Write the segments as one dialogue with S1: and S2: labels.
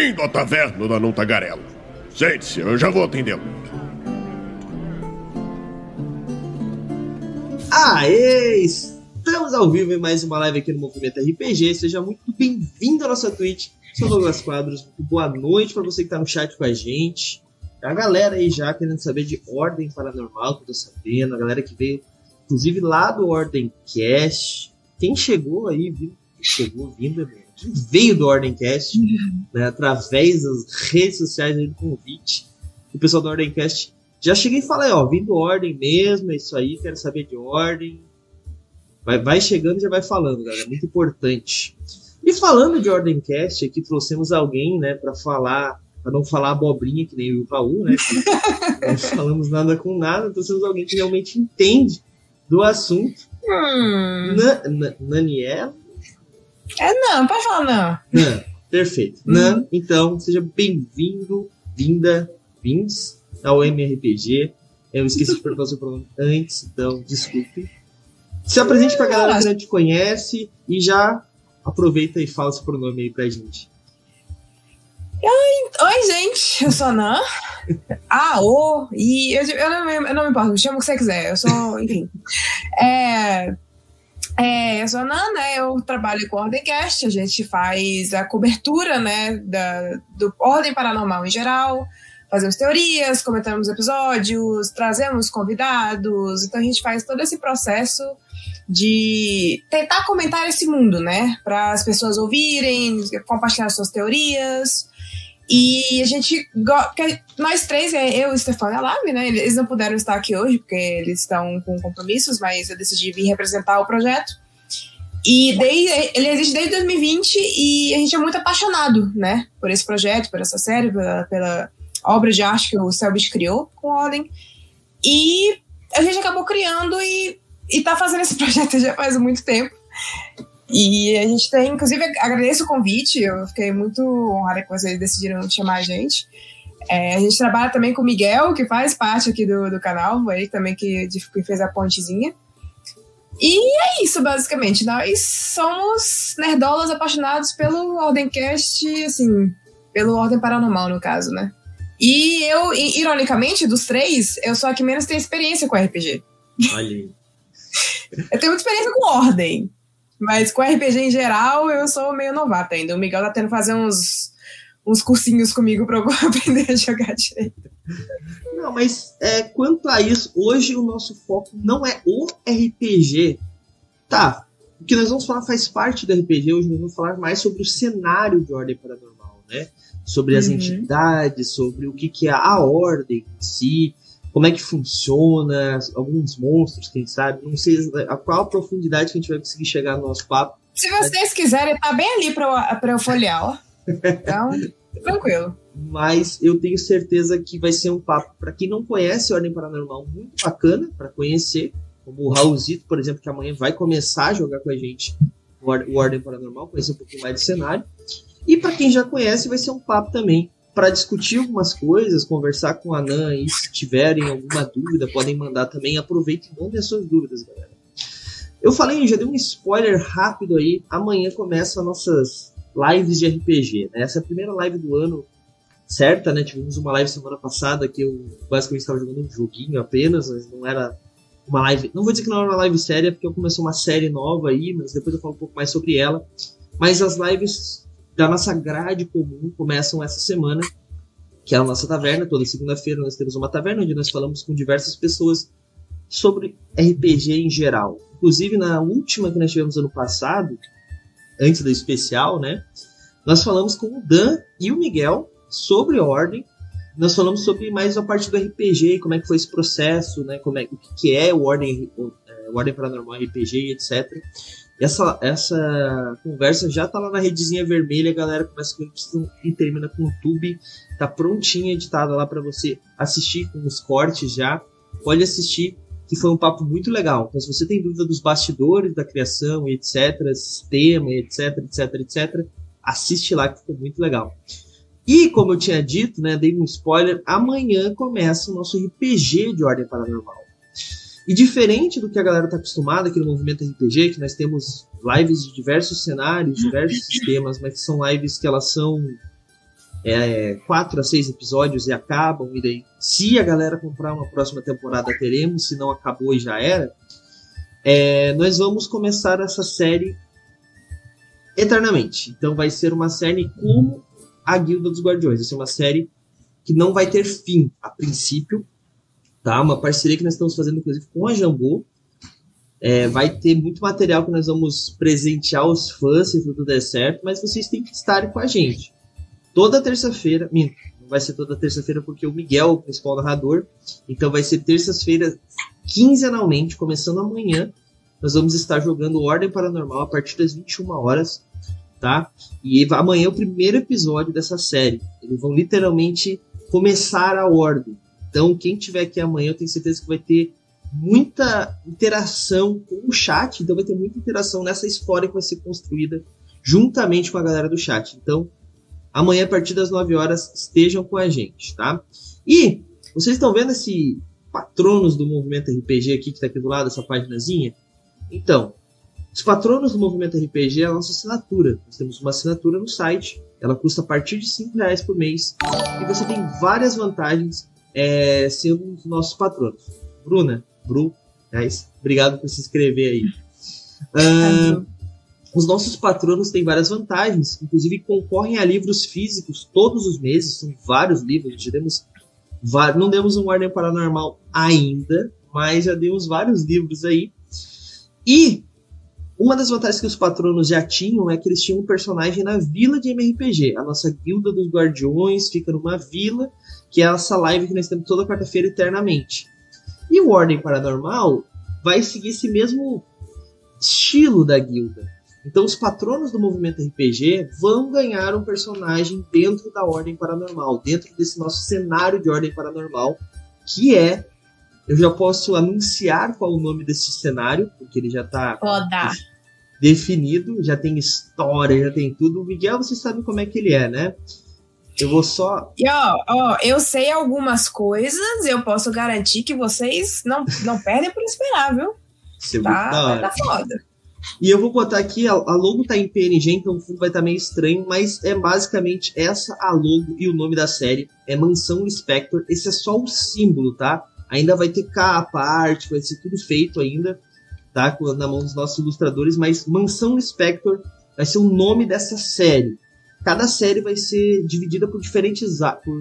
S1: Bem-vindo à taverna da Não Tagarela. Sente-se, eu já vou atendê-lo.
S2: Aê! Estamos ao vivo em mais uma live aqui no Movimento RPG. Seja muito bem-vindo à nossa Twitch. Sou Douglas Quadros. Boa noite para você que está no chat com a gente. A galera aí já querendo saber de Ordem Paranormal, que eu tô sabendo. A galera que veio, inclusive, lá do Ordem Cast. Quem chegou aí, viu? Chegou vindo, quem veio do Ordem Cast, né, através das redes sociais do convite. O pessoal do Ordem Cast já cheguei e falei, ó, vindo ordem mesmo, é isso aí, quero saber de ordem. Vai, vai chegando e já vai falando, galera, muito importante. E falando de ordem cast, aqui trouxemos alguém, né, para falar, para não falar abobrinha que nem o Raul, né? não falamos nada com nada, trouxemos alguém que realmente entende do assunto.
S3: Hum.
S2: Na, na, Naniela?
S3: É não, pode falar não.
S2: Nan, perfeito. Nan, então, seja bem-vindo, vinda, vindos ao MRPG. Eu esqueci de perguntar o seu pronome antes, então desculpe. Se apresente pra galera que não te conhece e já aproveita e fala seu pronome aí pra gente.
S3: Oi, oi gente, eu sou a Nan. Ah, ô, e eu, eu, não, eu não me importo, me chama o que você quiser, eu sou, enfim. É, é, eu sou a Nan, né, eu trabalho com o Ordencast, a gente faz a cobertura, né, da, do Ordem Paranormal em geral, fazemos teorias, comentamos episódios, trazemos convidados, então a gente faz todo esse processo de tentar comentar esse mundo, né? Para as pessoas ouvirem, compartilhar suas teorias. E a gente. Nós três, é eu o Stefano e a Lave, né? Eles não puderam estar aqui hoje, porque eles estão com compromissos, mas eu decidi vir representar o projeto. E desde, ele existe desde 2020 e a gente é muito apaixonado, né? Por esse projeto, por essa série, pela, pela obra de arte que o Selbit criou com a Ordem. E a gente acabou criando e, e tá fazendo esse projeto já faz muito tempo. E a gente tem, inclusive, agradeço o convite, eu fiquei muito honrada que vocês decidiram chamar a gente. É, a gente trabalha também com o Miguel, que faz parte aqui do, do canal, ele também que, que fez a pontezinha. E é isso, basicamente. Nós somos nerdolas apaixonados pelo Ordencast, assim, pelo Ordem Paranormal, no caso, né? E eu, ironicamente, dos três, eu sou a que menos tem experiência com RPG.
S2: Olha
S3: Eu tenho muita experiência com ordem. Mas com RPG em geral, eu sou meio novata ainda. O Miguel tá tendo que fazer uns, uns cursinhos comigo pra eu aprender a jogar direito.
S2: Não, mas é, quanto a isso, hoje o nosso foco não é o RPG. Tá, o que nós vamos falar faz parte do RPG, hoje nós vamos falar mais sobre o cenário de ordem paranormal, né? sobre as uhum. entidades, sobre o que, que é a ordem em si, como é que funciona, alguns monstros, quem sabe. Não sei a qual profundidade que a gente vai conseguir chegar no nosso papo.
S3: Se vocês quiserem, tá bem ali para eu folhear, ó. Então, tranquilo.
S2: Mas eu tenho certeza que vai ser um papo para quem não conhece Ordem Paranormal muito bacana para conhecer, como o Raulzito, por exemplo, que amanhã vai começar a jogar com a gente o Ordem Paranormal, conhecer um pouquinho mais do cenário. E para quem já conhece, vai ser um papo também para discutir algumas coisas, conversar com a Nan e se tiverem alguma dúvida, podem mandar também. Aproveitem e mandem as suas dúvidas, galera. Eu falei, já dei um spoiler rápido aí. Amanhã começam nossas lives de RPG. Né? Essa é a primeira live do ano certa, né? Tivemos uma live semana passada que eu basicamente estava jogando um joguinho apenas, mas não era uma live. Não vou dizer que não era uma live séria, porque eu comecei uma série nova aí, mas depois eu falo um pouco mais sobre ela. Mas as lives da nossa grade comum começam essa semana, que é a nossa taverna. Toda segunda-feira nós temos uma taverna onde nós falamos com diversas pessoas sobre RPG em geral. Inclusive, na última que nós tivemos ano passado, antes da especial, né? Nós falamos com o Dan e o Miguel sobre ordem. Nós falamos sobre mais a parte do RPG, como é que foi esse processo, né? Como é, o que é o ordem, o, é, ordem paranormal RPG, etc. Essa, essa conversa já tá lá na redezinha vermelha, a galera começa com Y e termina com o tube. Tá prontinha, editada lá para você assistir com os cortes já. Pode assistir, que foi um papo muito legal. Então, se você tem dúvida dos bastidores da criação e etc, sistema, etc, etc, etc, assiste lá que ficou muito legal. E, como eu tinha dito, né, dei um spoiler, amanhã começa o nosso RPG de Ordem Paranormal. E diferente do que a galera está acostumada aqui no movimento RPG, que nós temos lives de diversos cenários, diversos sistemas, mas que são lives que elas são é, quatro a seis episódios e acabam. E daí, se a galera comprar uma próxima temporada, teremos. Se não acabou e já era. É, nós vamos começar essa série eternamente. Então vai ser uma série como a Guilda dos Guardiões. Vai ser uma série que não vai ter fim a princípio. Tá? Uma parceria que nós estamos fazendo, inclusive, com a Jambô. É, vai ter muito material que nós vamos presentear os fãs se tudo der certo, mas vocês têm que estar com a gente. Toda terça-feira, não vai ser toda terça-feira porque o Miguel é o principal narrador, então vai ser terças-feiras quinzenalmente, começando amanhã. Nós vamos estar jogando Ordem Paranormal a partir das 21 horas, tá? E amanhã é o primeiro episódio dessa série. Eles vão literalmente começar a ordem. Então, quem tiver aqui amanhã, eu tenho certeza que vai ter muita interação com o chat, então vai ter muita interação nessa história que vai ser construída juntamente com a galera do chat. Então, amanhã a partir das 9 horas estejam com a gente, tá? E vocês estão vendo esse patronos do movimento RPG aqui que está aqui do lado, essa paginazinha? Então, os patronos do movimento RPG é a nossa assinatura. Nós temos uma assinatura no site, ela custa a partir de 5 reais por mês e você tem várias vantagens é, sendo um dos nossos patronos. Bruna, Bru, guys, obrigado por se inscrever aí. Uh, os nossos patronos têm várias vantagens, inclusive concorrem a livros físicos todos os meses, são vários livros, já demos não demos um Ordem Paranormal ainda, mas já demos vários livros aí. E uma das vantagens que os patronos já tinham é que eles tinham um personagem na vila de MRPG. A nossa guilda dos guardiões fica numa vila, que é essa live que nós temos toda quarta-feira eternamente. E o Ordem Paranormal vai seguir esse mesmo estilo da guilda. Então, os patronos do movimento RPG vão ganhar um personagem dentro da Ordem Paranormal, dentro desse nosso cenário de Ordem Paranormal, que é. Eu já posso anunciar qual o nome desse cenário, porque ele já está definido, já tem história, já tem tudo. O Miguel, você sabe como é que ele é, né? Eu vou só.
S3: E ó, ó, eu sei algumas coisas, eu posso garantir que vocês não, não perdem por esperar, viu?
S2: Você
S3: tá, tá foda.
S2: E eu vou botar aqui, a, a logo tá em PNG, então o fundo vai estar tá meio estranho, mas é basicamente essa a logo e o nome da série. É Mansão Inspector. Esse é só o símbolo, tá? Ainda vai ter capa, arte, vai ser tudo feito ainda, tá? Na mão dos nossos ilustradores, mas Mansão Inspector vai ser o nome dessa série cada série vai ser dividida por diferentes arcos.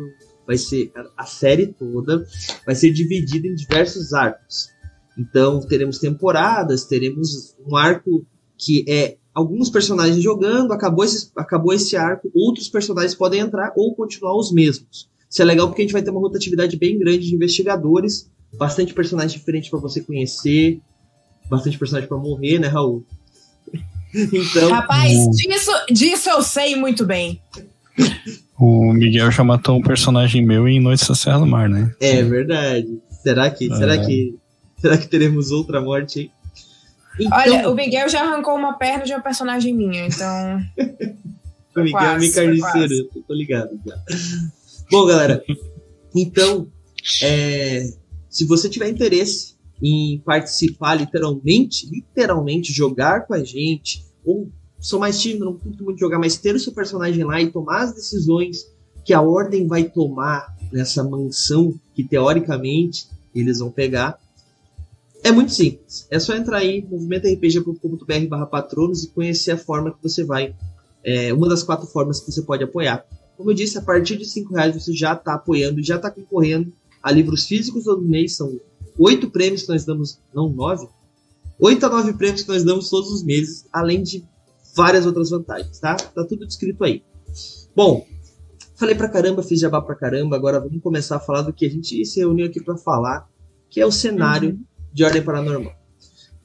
S2: Vai ser a série toda vai ser dividida em diversos arcos. Então teremos temporadas, teremos um arco que é alguns personagens jogando, acabou esse, acabou esse arco, outros personagens podem entrar ou continuar os mesmos. Isso é legal porque a gente vai ter uma rotatividade bem grande de investigadores, bastante personagens diferentes para você conhecer, bastante personagem para morrer, né, Raul?
S3: Então, Rapaz, o... disso, disso eu sei muito bem.
S4: O Miguel já matou um personagem meu em Noite da Serra do Mar, né?
S2: É verdade. Será que, é. será que, será que teremos outra morte aí?
S3: Então... Olha, o Miguel já arrancou uma perna de uma personagem minha, então.
S2: o Miguel quase, é meio carniceiro, tô ligado já. Bom, galera, então, é, se você tiver interesse em participar literalmente, literalmente jogar com a gente, ou sou mais tímido, não curto muito jogar, mas ter o seu personagem lá e tomar as decisões que a ordem vai tomar nessa mansão que teoricamente eles vão pegar. É muito simples. É só entrar aí, movimentorpg.com.br barra patronos e conhecer a forma que você vai. É uma das quatro formas que você pode apoiar. Como eu disse, a partir de cinco reais você já está apoiando, já está concorrendo a livros físicos todo mês, são oito prêmios que nós damos, não nove, oito a nove prêmios que nós damos todos os meses, além de várias outras vantagens, tá? Tá tudo descrito aí. Bom, falei pra caramba, fiz jabá pra caramba, agora vamos começar a falar do que a gente se reuniu aqui para falar, que é o cenário uhum. de ordem paranormal.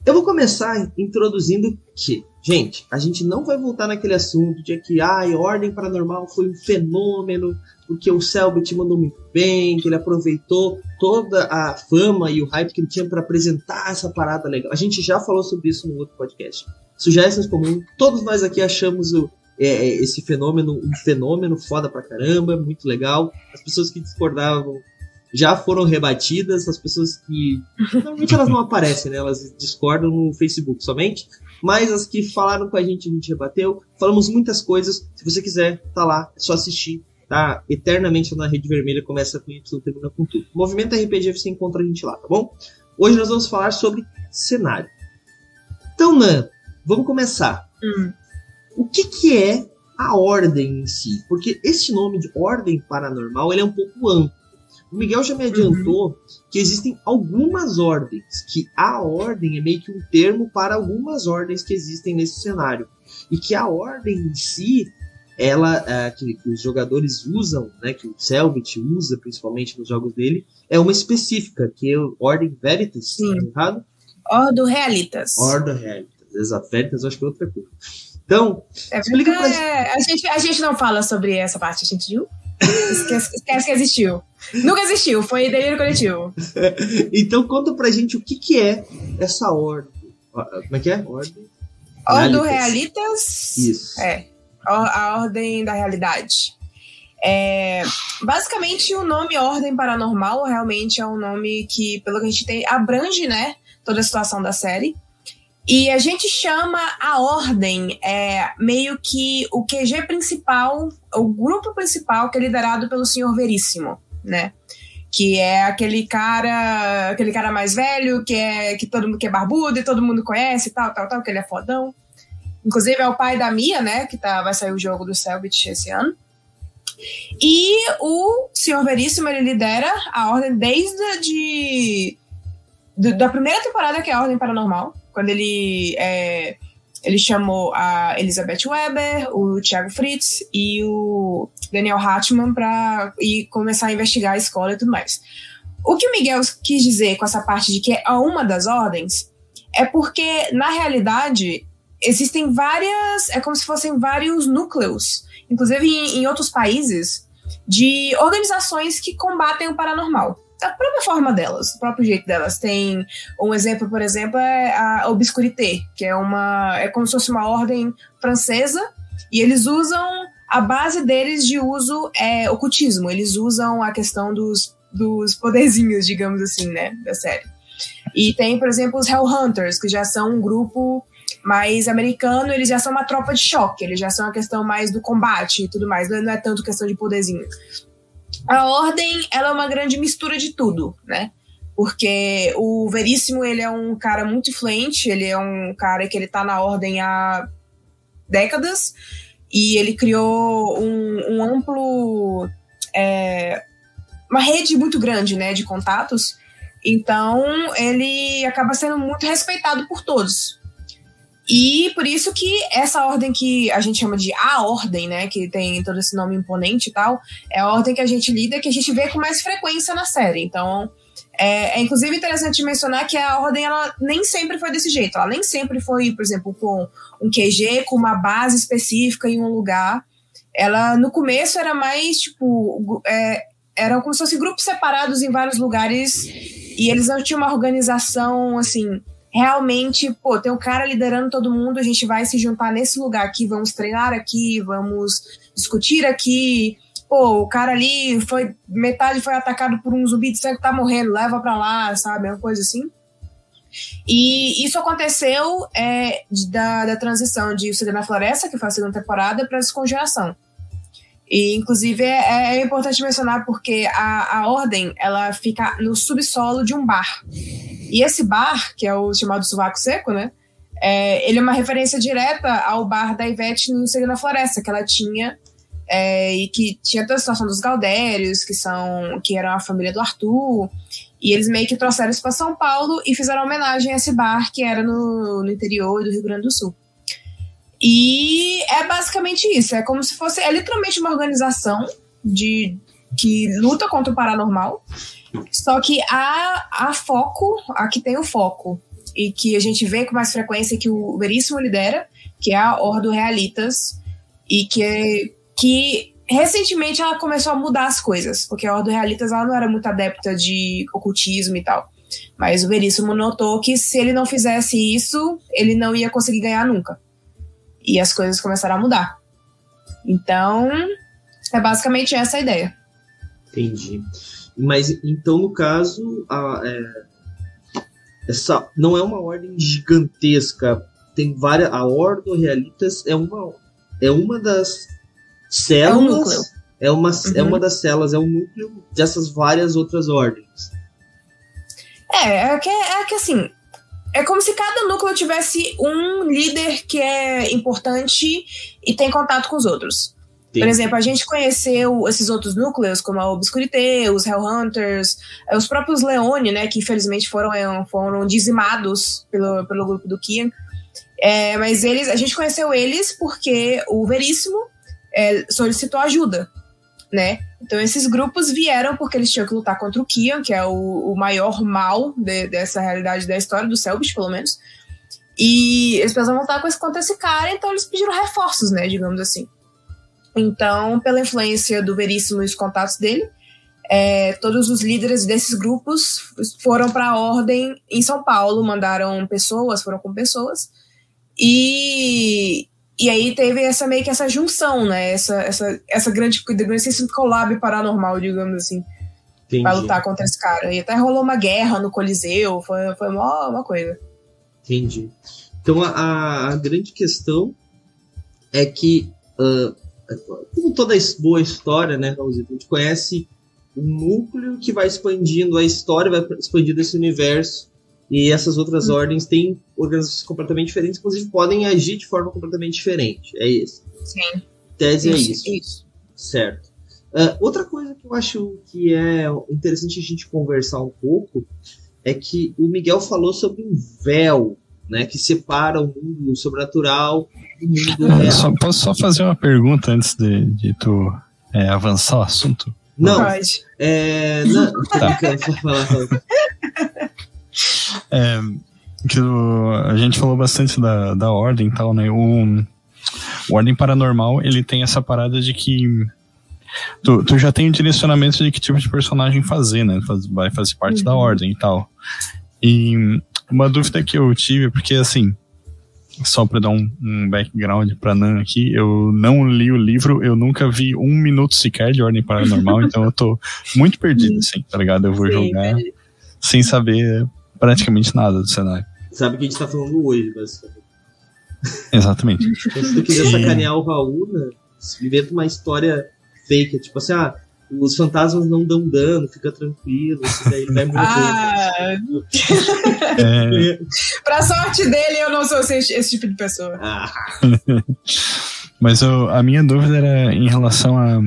S2: Eu vou começar introduzindo que, gente, a gente não vai voltar naquele assunto de que a ah, ordem paranormal foi um fenômeno, porque o Selbit mandou muito bem, que ele aproveitou toda a fama e o hype que ele tinha para apresentar essa parada legal. A gente já falou sobre isso no outro podcast. Sugestões comuns, todos nós aqui achamos o, é, é, esse fenômeno um fenômeno foda pra caramba, muito legal. As pessoas que discordavam já foram rebatidas, as pessoas que. Normalmente elas não aparecem, né? Elas discordam no Facebook somente. Mas as que falaram com a gente, a gente rebateu. Falamos muitas coisas. Se você quiser, tá lá, é só assistir tá? Eternamente na Rede Vermelha começa com Y, termina com tudo. Movimento RPG você encontra a gente lá, tá bom? Hoje nós vamos falar sobre cenário. Então, Nan, vamos começar.
S3: Hum.
S2: O que, que é a ordem em si? Porque esse nome de ordem paranormal ele é um pouco amplo. O Miguel já me adiantou que existem algumas ordens, que a ordem é meio que um termo para algumas ordens que existem nesse cenário. E que a ordem em si, ela é, que, que os jogadores usam, né, que o Selbit usa principalmente nos jogos dele, é uma específica, que é a Ordem Veritas,
S3: Sim.
S2: tá errado?
S3: Ordo Realitas.
S2: Ordem Veritas, exato. Veritas eu acho que é outra coisa. Então,
S3: É,
S2: Explica pra
S3: é, a, gente, a gente não fala sobre essa parte, a gente viu? Esquece, esquece que existiu. Nunca existiu, foi delírio coletivo.
S2: então conta pra gente o que, que é essa ordem. Como é que é? Ordem?
S3: Ordo
S2: Realitas. Isso.
S3: É, a a ordem da realidade. É, basicamente, o nome Ordem Paranormal realmente é um nome que, pelo que a gente tem, abrange né, toda a situação da série. E a gente chama a Ordem é, meio que o QG principal, o grupo principal que é liderado pelo Senhor Veríssimo, né? Que é aquele cara, aquele cara mais velho, que é que todo mundo que é barbudo e todo mundo conhece, tal, tal, tal, que ele é fodão. Inclusive é o pai da Mia, né? Que tá, vai sair o jogo do Selbit esse ano. E o Senhor Veríssimo, ele lidera a Ordem desde de, do- da primeira temporada, que é a Ordem Paranormal. Quando ele, é, ele chamou a Elizabeth Weber, o Thiago Fritz e o Daniel Hartman para ir começar a investigar a escola e tudo mais. O que o Miguel quis dizer com essa parte de que é uma das ordens é porque, na realidade, existem várias. É como se fossem vários núcleos, inclusive em, em outros países, de organizações que combatem o paranormal. Da própria forma delas, do próprio jeito delas. Tem um exemplo, por exemplo, é a Obscurité, que é uma. é como se fosse uma ordem francesa, e eles usam. A base deles de uso é ocultismo. Eles usam a questão dos, dos poderzinhos, digamos assim, né? Da série. E tem, por exemplo, os Hellhunters, que já são um grupo mais americano, eles já são uma tropa de choque, eles já são a questão mais do combate e tudo mais, não é tanto questão de poderzinho. A Ordem, ela é uma grande mistura de tudo, né? Porque o Veríssimo, ele é um cara muito influente, ele é um cara que ele tá na Ordem há décadas, e ele criou um, um amplo... é, uma rede muito grande, né, de contatos, então ele acaba sendo muito respeitado por todos. E por isso que essa ordem que a gente chama de a ordem, né, que tem todo esse nome imponente e tal, é a ordem que a gente lida, que a gente vê com mais frequência na série. Então, é, é inclusive interessante mencionar que a ordem ela nem sempre foi desse jeito. Ela nem sempre foi, por exemplo, com um QG, com uma base específica em um lugar. Ela no começo era mais tipo, é, eram como se fossem grupos separados em vários lugares e eles não tinham uma organização assim realmente, pô, tem um cara liderando todo mundo, a gente vai se juntar nesse lugar aqui, vamos treinar aqui, vamos discutir aqui. Pô, o cara ali foi. Metade foi atacado por um zumbi sangue que tá morrendo, leva pra lá, sabe? Uma coisa assim. E isso aconteceu é, da, da transição de O Segredo na Floresta, que foi a segunda temporada, pra Descongelação. E, inclusive, é, é importante mencionar porque a, a Ordem, ela fica no subsolo de um bar. E esse bar, que é o chamado Sovaco Seco, né? É, ele é uma referência direta ao bar da Ivete no Segredo na Floresta, que ela tinha, é, e que tinha toda a situação dos Galdérios, que são que eram a família do Arthur, e eles meio que trouxeram isso para São Paulo e fizeram homenagem a esse bar que era no, no interior do Rio Grande do Sul. E é basicamente isso, é como se fosse, é literalmente uma organização de que luta contra o paranormal, só que a, a foco, a que tem o foco, e que a gente vê com mais frequência que o Veríssimo lidera, que é a Ordo Realitas, e que, que recentemente ela começou a mudar as coisas, porque a Ordo Realitas ela não era muito adepta de ocultismo e tal. Mas o Veríssimo notou que se ele não fizesse isso, ele não ia conseguir ganhar nunca. E as coisas começaram a mudar. Então, é basicamente essa a ideia.
S2: Entendi. Mas então, no caso, a, é, essa não é uma ordem gigantesca. Tem várias. A Ordo Realitas é uma, é uma das
S3: É um
S2: células.
S3: núcleo.
S2: é uma, é uma das celas, é o núcleo dessas várias outras ordens.
S3: É, é que, é que assim, é como se cada núcleo tivesse um líder que é importante e tem contato com os outros. Sim. Por exemplo, a gente conheceu esses outros núcleos, como a Obscurité, os Hellhunters, eh, os próprios Leone, né, que infelizmente foram, eh, foram dizimados pelo, pelo grupo do Kian. É, mas eles, a gente conheceu eles porque o Veríssimo é, solicitou ajuda, né? Então esses grupos vieram porque eles tinham que lutar contra o Kian, que é o, o maior mal de, dessa realidade da história, do Selbit, pelo menos. E eles precisavam lutar contra esse cara, então eles pediram reforços, né, digamos assim. Então, pela influência do Veríssimo e os contatos dele, é, todos os líderes desses grupos foram para a ordem em São Paulo, mandaram pessoas, foram com pessoas, e, e aí teve essa meio que essa junção, né? Essa, essa, essa grande, grande collab paranormal, digamos assim, para lutar contra esse cara. E até rolou uma guerra no Coliseu, foi, foi uma, uma coisa.
S2: Entendi. Então a, a grande questão é que uh, como toda boa história, né, Raulzito, a gente conhece um núcleo que vai expandindo a história, vai expandindo esse universo, e essas outras hum. ordens têm organizações completamente diferentes, inclusive podem agir de forma completamente diferente. É isso.
S3: Sim.
S2: Tese é isso, é isso. isso. Certo. Uh, outra coisa que eu acho que é interessante a gente conversar um pouco é que o Miguel falou sobre um véu né, que separa o mundo sobrenatural do mundo
S4: real. Só, posso só fazer uma pergunta antes de, de tu é, avançar o assunto?
S2: Não, Pode. É, não, tá.
S4: é, que o, a gente falou bastante da, da ordem e tal, né? O, o Ordem Paranormal, ele tem essa parada de que tu, tu já tem o um direcionamento de que tipo de personagem fazer, né? Faz, vai fazer parte uhum. da ordem e tal. E uma dúvida que eu tive, porque assim, só para dar um, um, background para Nan aqui, eu não li o livro, eu nunca vi um minuto sequer de Ordem Paranormal, então eu tô muito perdido, assim, tá ligado? Eu vou Sim, jogar sem saber praticamente nada do cenário.
S2: Sabe o que a gente tá falando hoje, basicamente.
S4: Exatamente.
S2: Então, se tu quiser sacanear o Raul, né, inventa uma história fake, tipo assim, ah, os fantasmas não dão dano, fica tranquilo, isso daí ele vai morrer.
S3: Ah, é. pra sorte dele, eu não sou esse, esse tipo de pessoa. Ah.
S4: Mas eu, a minha dúvida era em relação a.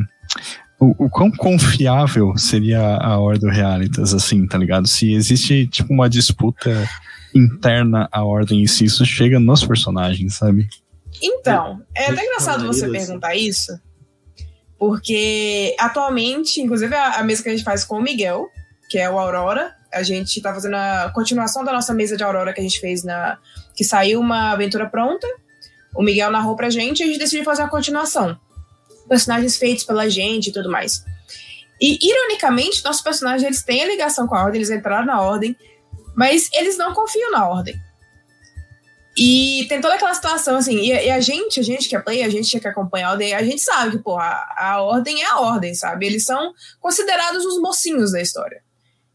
S4: O, o quão confiável seria a Ordem Realitas, assim, tá ligado? Se existe, tipo, uma disputa interna à Ordem e se isso chega nos personagens, sabe?
S3: Então, é até engraçado você perguntar isso, porque atualmente, inclusive a, a, mesa que a gente faz com o Miguel, que é o Aurora, a gente tá fazendo a continuação da nossa mesa de Aurora que a gente fez na. que saiu uma aventura pronta. O Miguel narrou pra gente e a gente decidiu fazer a continuação. Personagens feitos pela gente e tudo mais. E, ironicamente, nossos personagens eles têm a ligação com a ordem, eles entraram na ordem, mas eles não confiam na ordem. E tem toda aquela situação, assim, e, e, a gente, a gente que é play, a gente que acompanha a ordem, a gente sabe que, pô, a, a ordem é a ordem, sabe? Eles são considerados os mocinhos da história.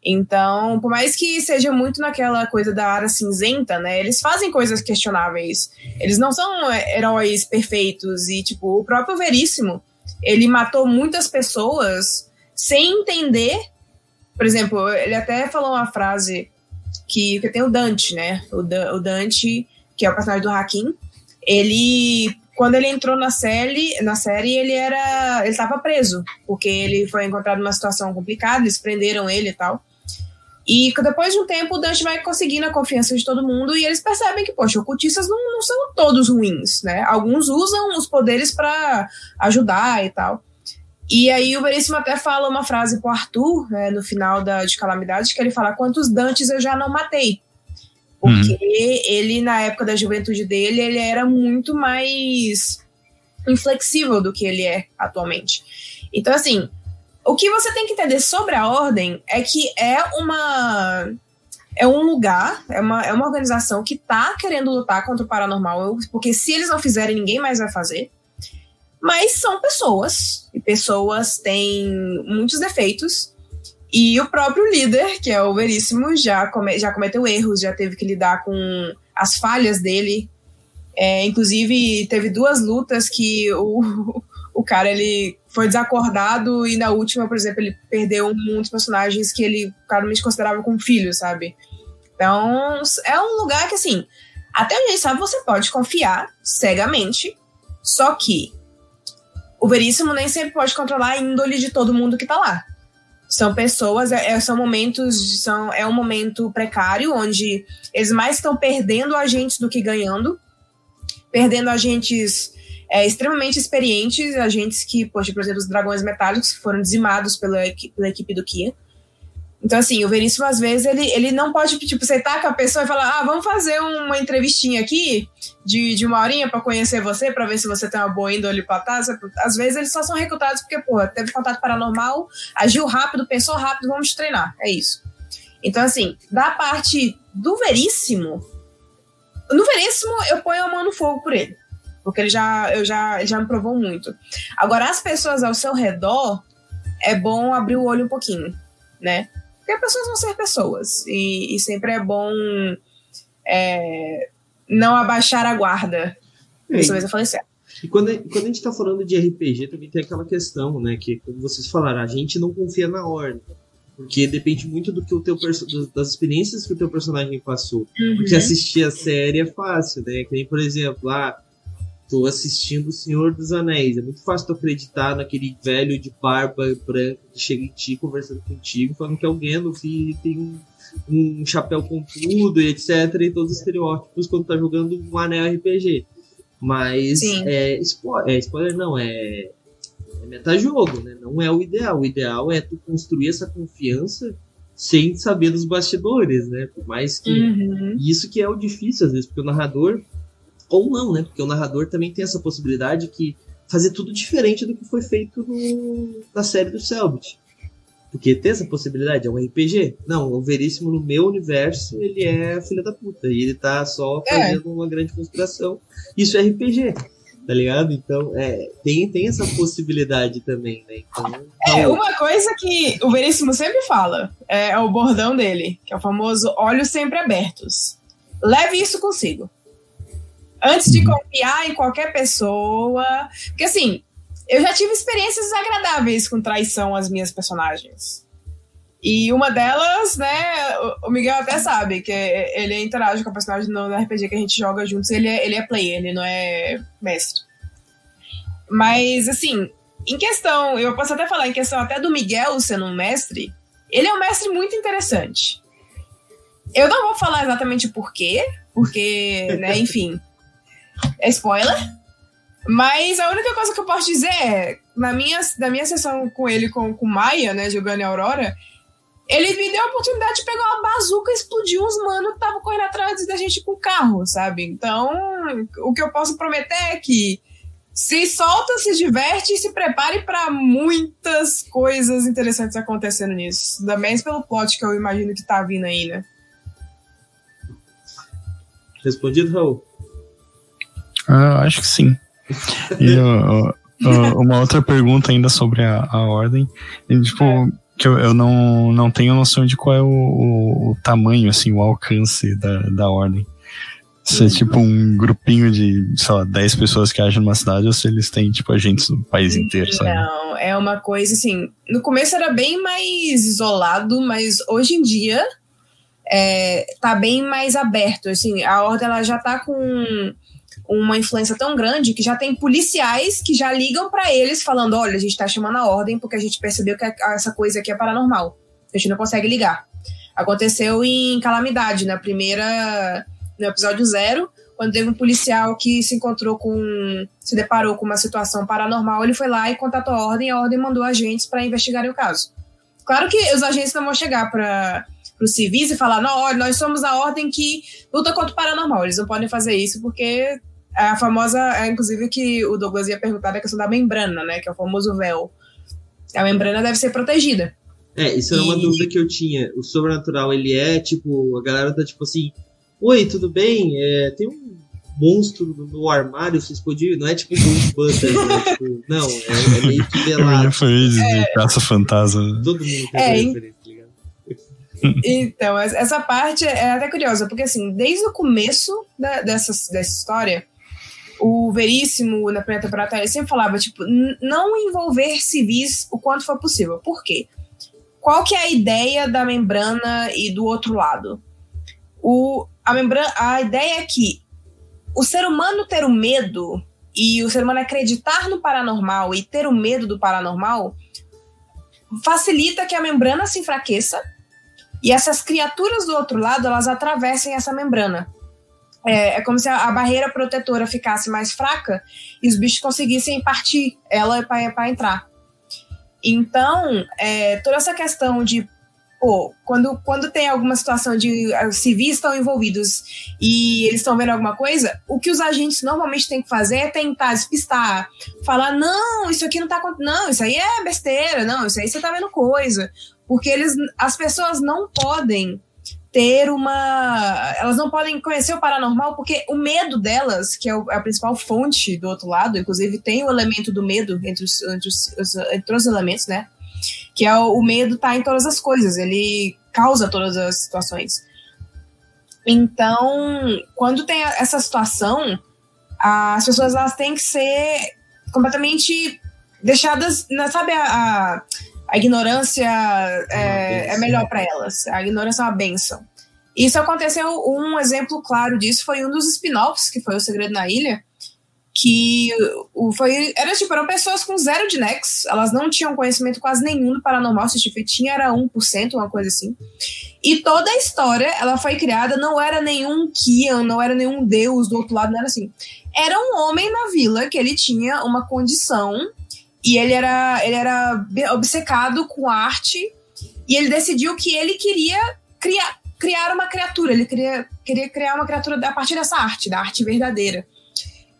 S3: Então, por mais que seja muito naquela coisa da área cinzenta, né? Eles fazem coisas questionáveis. Eles não são é, heróis perfeitos. E, tipo, o próprio Veríssimo, ele matou muitas pessoas sem entender. Por exemplo, ele até falou uma frase que, que tem o Dante, né? O, o Dante que é o personagem do Hakim, ele quando ele entrou na série, na série ele era, ele estava preso, porque ele foi encontrado numa situação complicada, eles prenderam ele e tal. E depois de um tempo, o Dante vai conseguindo a confiança de todo mundo e eles percebem que, poxa, ocultistas não, não são todos ruins, né? Alguns usam os poderes para ajudar e tal. E aí o Veríssimo até fala uma frase pro Arthur, né, no final da, de Calamidade, que ele fala, quantos Dantes eu já não matei? Porque uhum. ele, na época da juventude dele, ele era muito mais inflexível do que ele é atualmente. Então, assim, o que você tem que entender sobre a ordem é que é uma. É um lugar, é uma, é uma organização que tá querendo lutar contra o paranormal, porque se eles não fizerem, ninguém mais vai fazer. Mas são pessoas, e pessoas têm muitos defeitos, e o próprio líder, que é o Veríssimo, já, come, já cometeu erros, já teve que lidar com as falhas dele. É, inclusive, teve duas lutas que o, o cara ele foi desacordado e na última, por exemplo, ele perdeu um dos personagens que ele claramente considerava como filho, sabe? Então, é um lugar que, assim, até onde ele sabe, você pode confiar cegamente, só que o Veríssimo nem sempre pode controlar a índole de todo mundo que tá lá. São pessoas, é, é são momentos, são, é um momento precário, onde eles mais estão perdendo agentes do que ganhando, perdendo agentes é, extremamente experientes, agentes que, poxa, por exemplo, os dragões metálicos que foram dizimados pela, pela equipe do Kia. Então, assim, o Veríssimo, às vezes, ele, ele não pode, tipo, sentar com a pessoa e falar, ah, vamos fazer uma entrevistinha aqui de, de uma horinha para conhecer você, para ver se você tem uma boa índole pra tá. Às vezes, eles só são recrutados porque, pô, teve contato paranormal, agiu rápido, pensou rápido, vamos treinar. É isso. Então, assim, da parte do Veríssimo, no Veríssimo, eu ponho a mão no fogo por ele. Porque ele já, eu já, ele já me provou muito. Agora, as pessoas ao seu redor, é bom abrir o olho um pouquinho, né? Porque pessoas vão ser pessoas. E, e sempre é bom é, não abaixar a guarda. Dessa vez eu falei certo.
S2: E quando, quando a gente está falando de RPG, também tem aquela questão, né? Que, como vocês falaram, a gente não confia na ordem. Porque depende muito do que o teu das experiências que o teu personagem passou. Uhum. Porque assistir a série é fácil, né? Que nem, por exemplo, ah, tô assistindo O Senhor dos Anéis. É muito fácil tu acreditar naquele velho de barba branca que chega em ti conversando contigo, falando que é o Gandalf e tem um, um chapéu pontudo e etc. E todos os estereótipos quando tá jogando um anel RPG. Mas é, spoiler, é spoiler não, é, é metajogo, né? Não é o ideal. O ideal é tu construir essa confiança sem saber dos bastidores, né? Por mais que. Uhum. Isso que é o difícil, às vezes, porque o narrador ou não, né? Porque o narrador também tem essa possibilidade que fazer tudo diferente do que foi feito no, na série do Selbit. Porque tem essa possibilidade, é um RPG. Não, o Veríssimo no meu universo, ele é filha da puta. E ele tá só é. fazendo é. uma grande conspiração. Isso é RPG, tá ligado? Então, é, tem, tem essa possibilidade também, né? Então,
S3: é, uma coisa que o Veríssimo sempre fala, é, é o bordão dele, que é o famoso olhos sempre abertos. Leve isso consigo antes de confiar em qualquer pessoa. Porque assim, eu já tive experiências desagradáveis com traição às minhas personagens. E uma delas, né, o Miguel até sabe que ele interage com a personagem no RPG que a gente joga juntos, ele é, ele é player, ele não é mestre. Mas, assim, em questão, eu posso até falar, em questão até do Miguel sendo um mestre, ele é um mestre muito interessante. Eu não vou falar exatamente por quê, porque, né, enfim, é spoiler. Mas a única coisa que eu posso dizer é, na minha, na minha sessão com ele, com, com Maia, né, jogando em Aurora, ele me deu a oportunidade de pegar uma bazuca e explodir uns mano que estavam correndo atrás da gente com o carro, sabe? Então, o que eu posso prometer é que se solta, se diverte e se prepare para muitas coisas interessantes acontecendo nisso. Ainda mais pelo plot que eu imagino que tá vindo aí, né?
S2: Respondido, Raul?
S4: Ah, acho que sim. E uh, uh, uma outra pergunta ainda sobre a, a ordem. E, tipo, é. que eu, eu não, não tenho noção de qual é o, o, o tamanho, assim, o alcance da, da ordem. Se é tipo um grupinho de, sei lá, 10 pessoas que agem numa cidade ou se eles têm, tipo, agentes do país inteiro, sabe?
S3: Não, é uma coisa assim. No começo era bem mais isolado, mas hoje em dia é, tá bem mais aberto. Assim, a ordem ela já tá com uma influência tão grande que já tem policiais que já ligam para eles falando: olha, a gente tá chamando a ordem porque a gente percebeu que essa coisa aqui é paranormal. A gente não consegue ligar. Aconteceu em Calamidade, na primeira. no episódio zero, quando teve um policial que se encontrou com. se deparou com uma situação paranormal, ele foi lá e contatou a ordem a ordem mandou agentes para investigarem o caso. Claro que os agentes não vão chegar para os civis e falar: não, olha, nós somos a ordem que luta contra o paranormal. Eles não podem fazer isso porque a famosa, é, inclusive, que o Douglas ia perguntar da questão da membrana, né? Que é o famoso véu. A membrana deve ser protegida.
S2: É, isso é uma dúvida que eu tinha. O sobrenatural, ele é, tipo, a galera tá tipo assim, oi, tudo bem? É, tem um monstro no armário, vocês podiam. Não é tipo Ghostbusters, né? tipo, não, é, é meio que velado.
S4: foi de é, caça-fantasma.
S2: Todo mundo tem é, referência, tá ligado?
S3: Então, essa parte é até curiosa, porque assim, desde o começo da, dessa, dessa história, o Veríssimo, na primeira temporada, ele sempre falava, tipo, não envolver civis o quanto for possível. Por quê? Qual que é a ideia da membrana e do outro lado? O, a, membrana, a ideia é que o ser humano ter o medo e o ser humano acreditar no paranormal e ter o medo do paranormal facilita que a membrana se enfraqueça e essas criaturas do outro lado elas atravessem essa membrana. É, é como se a, a, barreira protetora ficasse mais fraca e os bichos conseguissem partir ela para entrar. Então, é, toda essa questão de pô, quando, quando tem alguma situação de uh, civis estão envolvidos e eles estão vendo alguma coisa, o que os agentes normalmente têm que fazer é tentar despistar, falar, não, isso aqui não tá não, isso aí é besteira, não, isso aí você tá vendo coisa. Porque eles, as pessoas não podem ter uma. Elas não podem conhecer o paranormal porque o medo delas, que é a principal fonte do outro lado, inclusive tem o elemento do medo entre os, entre os, entre os elementos, né? que é o, o medo tá em todas as coisas, ele causa todas as situações. Então, quando tem essa situação, as pessoas elas têm que ser completamente deixadas, sabe, a, a, a ignorância é, é melhor para elas. A ignorância é uma benção. Isso aconteceu, um exemplo claro disso foi um dos spin-offs, que foi O Segredo na Ilha, que o, foi, era tipo, eram pessoas com zero de Nex, elas não tinham conhecimento quase nenhum do paranormal, se tipo, tinha era 1%, uma coisa assim. E toda a história, ela foi criada, não era nenhum Kian, não era nenhum deus do outro lado, não era assim. Era um homem na vila que ele tinha uma condição e ele era, ele era obcecado com arte e ele decidiu que ele queria criar, criar uma criatura, ele queria, queria criar uma criatura a partir dessa arte, da arte verdadeira.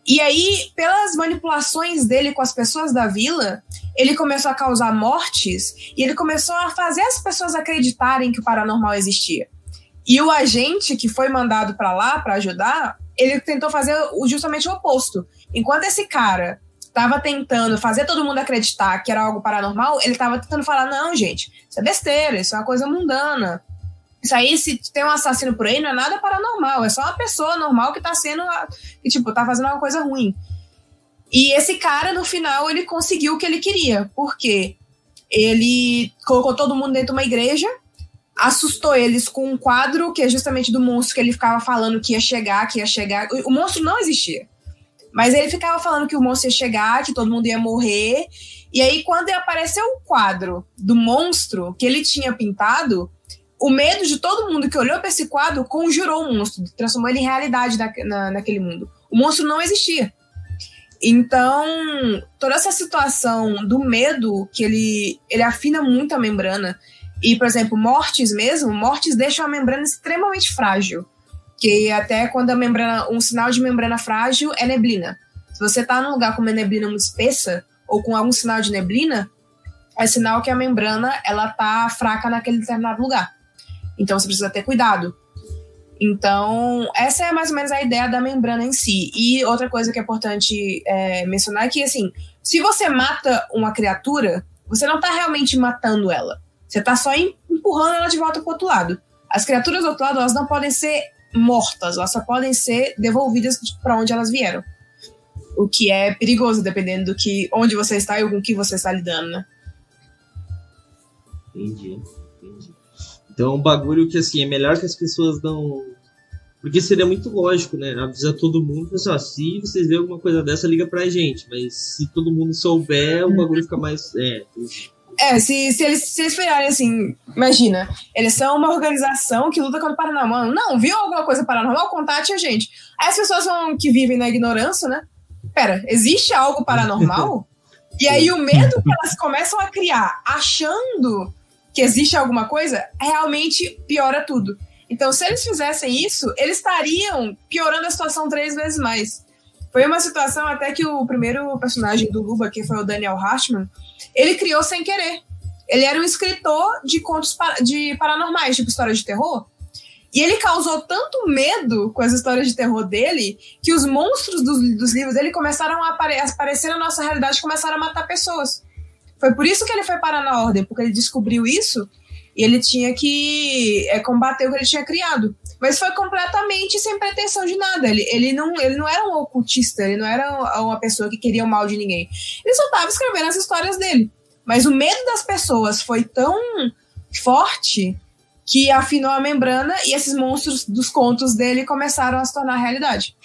S3: E aí, pelas manipulações dele com as pessoas da vila, ele começou a causar mortes e ele começou a fazer as pessoas acreditarem que o paranormal existia. E o agente que foi mandado para lá para ajudar, ele tentou fazer justamente o oposto. Enquanto esse cara estava tentando fazer todo mundo acreditar que era algo paranormal, ele estava tentando falar: não, gente, isso é besteira, isso é uma coisa mundana. Isso aí, se tem um assassino por aí, não é nada paranormal. É só uma pessoa normal que tá sendo. Que, tipo, tá fazendo uma coisa ruim. E esse cara, no final, ele conseguiu o que ele queria. Porque ele colocou todo mundo dentro de uma igreja, assustou eles com um quadro que é justamente do monstro que ele ficava falando que ia chegar, que ia chegar. O monstro não existia. Mas ele ficava falando que o monstro ia chegar, que todo mundo ia morrer. E aí, quando apareceu o quadro do monstro que ele tinha pintado, o medo de todo mundo que olhou para esse quadro conjurou o monstro, transformou ele em realidade na, na, naquele mundo. O monstro não existia. Então, toda essa situação do medo, que ele, ele afina muito a membrana. E, por exemplo, mortes mesmo, mortes deixam a membrana extremamente frágil. Que até quando a membrana, um sinal de membrana frágil é neblina. Se você está num lugar com uma neblina muito espessa, ou com algum sinal de neblina, é sinal que a membrana ela tá fraca naquele determinado lugar. Então você precisa ter cuidado. Então, essa é mais ou menos a ideia da membrana em si. E outra coisa que é importante é, mencionar é que, assim, se você mata uma criatura, você não está realmente matando ela. Você está só empurrando ela de volta para outro lado. As criaturas do outro lado, elas não podem ser mortas, elas só podem ser devolvidas para onde elas vieram. O que é perigoso, dependendo do que, onde você está e com que você está lidando, né?
S2: Entendi. Então é um bagulho que assim, é melhor que as pessoas não. Porque seria muito lógico, né? Avisar todo mundo, assim, se vocês verem alguma coisa dessa, liga pra gente. Mas se todo mundo souber, o bagulho fica mais. É,
S3: é, se, se, eles, se eles virarem assim, imagina, eles são uma organização que luta contra o paranormal. Não, viu alguma coisa paranormal? Contate a gente. Aí as pessoas vão, que vivem na ignorância, né? Pera, existe algo paranormal? e aí o medo que elas começam a criar, achando que existe alguma coisa, realmente piora tudo. Então, se eles fizessem isso, eles estariam piorando a situação três vezes mais. Foi uma situação até que o primeiro personagem do Luba, que foi o Daniel Hartman, ele criou sem querer. Ele era um escritor de contos de paranormais, tipo histórias de terror. E ele causou tanto medo com as histórias de terror dele que os monstros dos, dos livros dele começaram a apare aparecer na nossa realidade e começaram a matar pessoas. Foi por isso que ele foi parar na ordem, porque ele descobriu isso e ele tinha que é, combater o que ele tinha criado. Mas foi completamente sem pretensão de nada. Ele, ele, não, ele não era um ocultista, ele não era uma pessoa que queria o mal de ninguém. Ele só estava escrevendo as histórias dele. Mas o medo das pessoas foi tão forte que afinou a membrana e esses monstros dos contos dele começaram a se tornar realidade.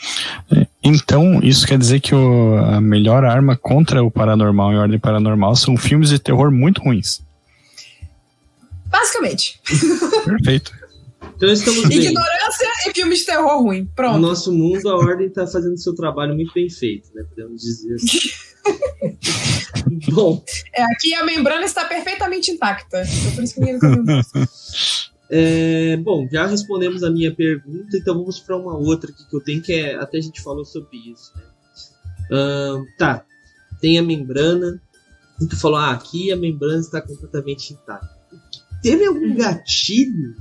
S4: Então, isso quer dizer que o, a melhor arma contra o paranormal e ordem paranormal são filmes de terror muito ruins.
S3: Basicamente.
S4: Perfeito.
S2: Então estamos bem.
S3: Ignorância e filmes de terror ruim. Pronto.
S2: No nosso mundo, a ordem está fazendo seu trabalho muito bem feito, né? Podemos dizer assim. Bom.
S3: É, aqui a membrana está perfeitamente intacta. Então por isso que ninguém
S2: é, bom, já respondemos a minha pergunta, então vamos para uma outra aqui que eu tenho, que é. Até a gente falou sobre isso. Né? Uh, tá, tem a membrana. Tu falou, ah, aqui a membrana está completamente intacta. Teve algum gatilho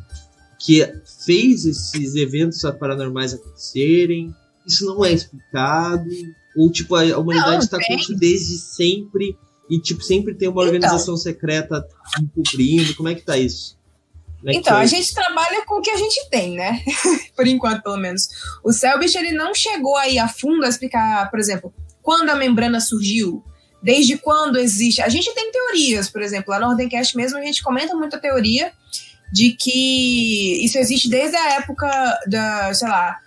S2: que fez esses eventos paranormais acontecerem? Isso não é explicado? Ou, tipo, a humanidade está com isso desde sempre e, tipo, sempre tem uma então. organização então, secreta encobrindo? Como é que tá isso?
S3: É então, a gente trabalha com o que a gente tem, né? por enquanto, pelo menos. O Selbit, ele não chegou aí a fundo a explicar, por exemplo, quando a membrana surgiu, desde quando existe. A gente tem teorias, por exemplo, lá no Ordencast mesmo a gente comenta muita teoria de que isso existe desde a época da, sei lá,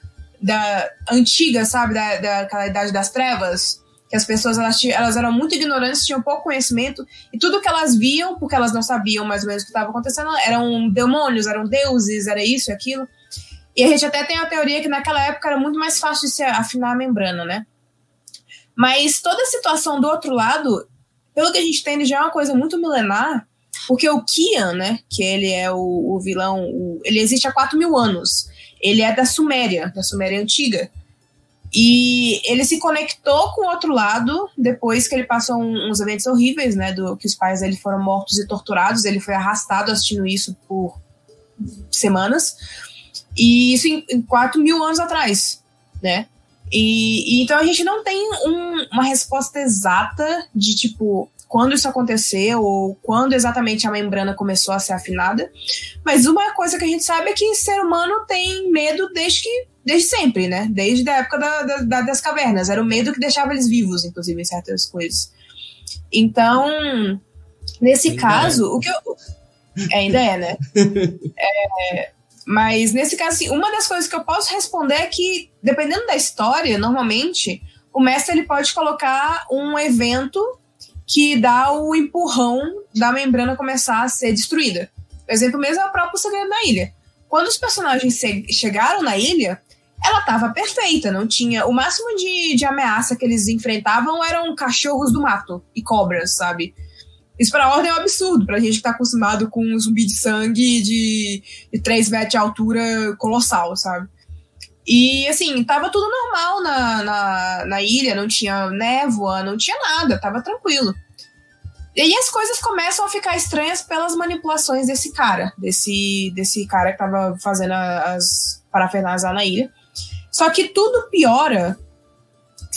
S3: da antiga, sabe, da, daquela idade das trevas, que as pessoas elas, elas eram muito ignorantes, tinham pouco conhecimento, e tudo que elas viam, porque elas não sabiam mais ou menos o que estava acontecendo, eram demônios, eram deuses, era isso e aquilo. E a gente até tem a teoria que naquela época era muito mais fácil de se afinar a membrana, né? Mas toda a situação do outro lado, pelo que a gente entende, já é uma coisa muito milenar, porque o Kian, né, que ele é o, o vilão, o, ele existe há 4 mil anos. Ele é da Suméria, da Suméria Antiga. E ele se conectou com o outro lado depois que ele passou um, uns eventos horríveis, né? Do, que os pais dele foram mortos e torturados. Ele foi arrastado assistindo isso por semanas. E isso em, em 4 mil anos atrás, né? E, e, então a gente não tem um, uma resposta exata de tipo quando isso aconteceu ou quando exatamente a membrana começou a ser afinada. Mas uma coisa que a gente sabe é que ser humano tem medo desde que desde sempre, né? Desde a época da, da, das cavernas. Era o medo que deixava eles vivos, inclusive, em certas coisas. Então, nesse ainda caso, é. o que eu. Ainda é, né? é, mas nesse caso, assim, uma das coisas que eu posso responder é que, dependendo da história, normalmente, o mestre ele pode colocar um evento que dá o empurrão da membrana começar a ser destruída. Por exemplo, mesmo a própria Segredo na Ilha. Quando os personagens chegaram na ilha, ela estava perfeita, não tinha. O máximo de, de ameaça que eles enfrentavam eram cachorros do mato e cobras, sabe? Isso pra ordem é um absurdo, pra gente que tá acostumado com um zumbi de sangue de, de 3 metros de altura colossal, sabe? E assim, tava tudo normal na, na, na ilha, não tinha névoa, não tinha nada, tava tranquilo. E aí as coisas começam a ficar estranhas pelas manipulações desse cara, desse, desse cara que tava fazendo as parafernálias lá na ilha. Só que tudo piora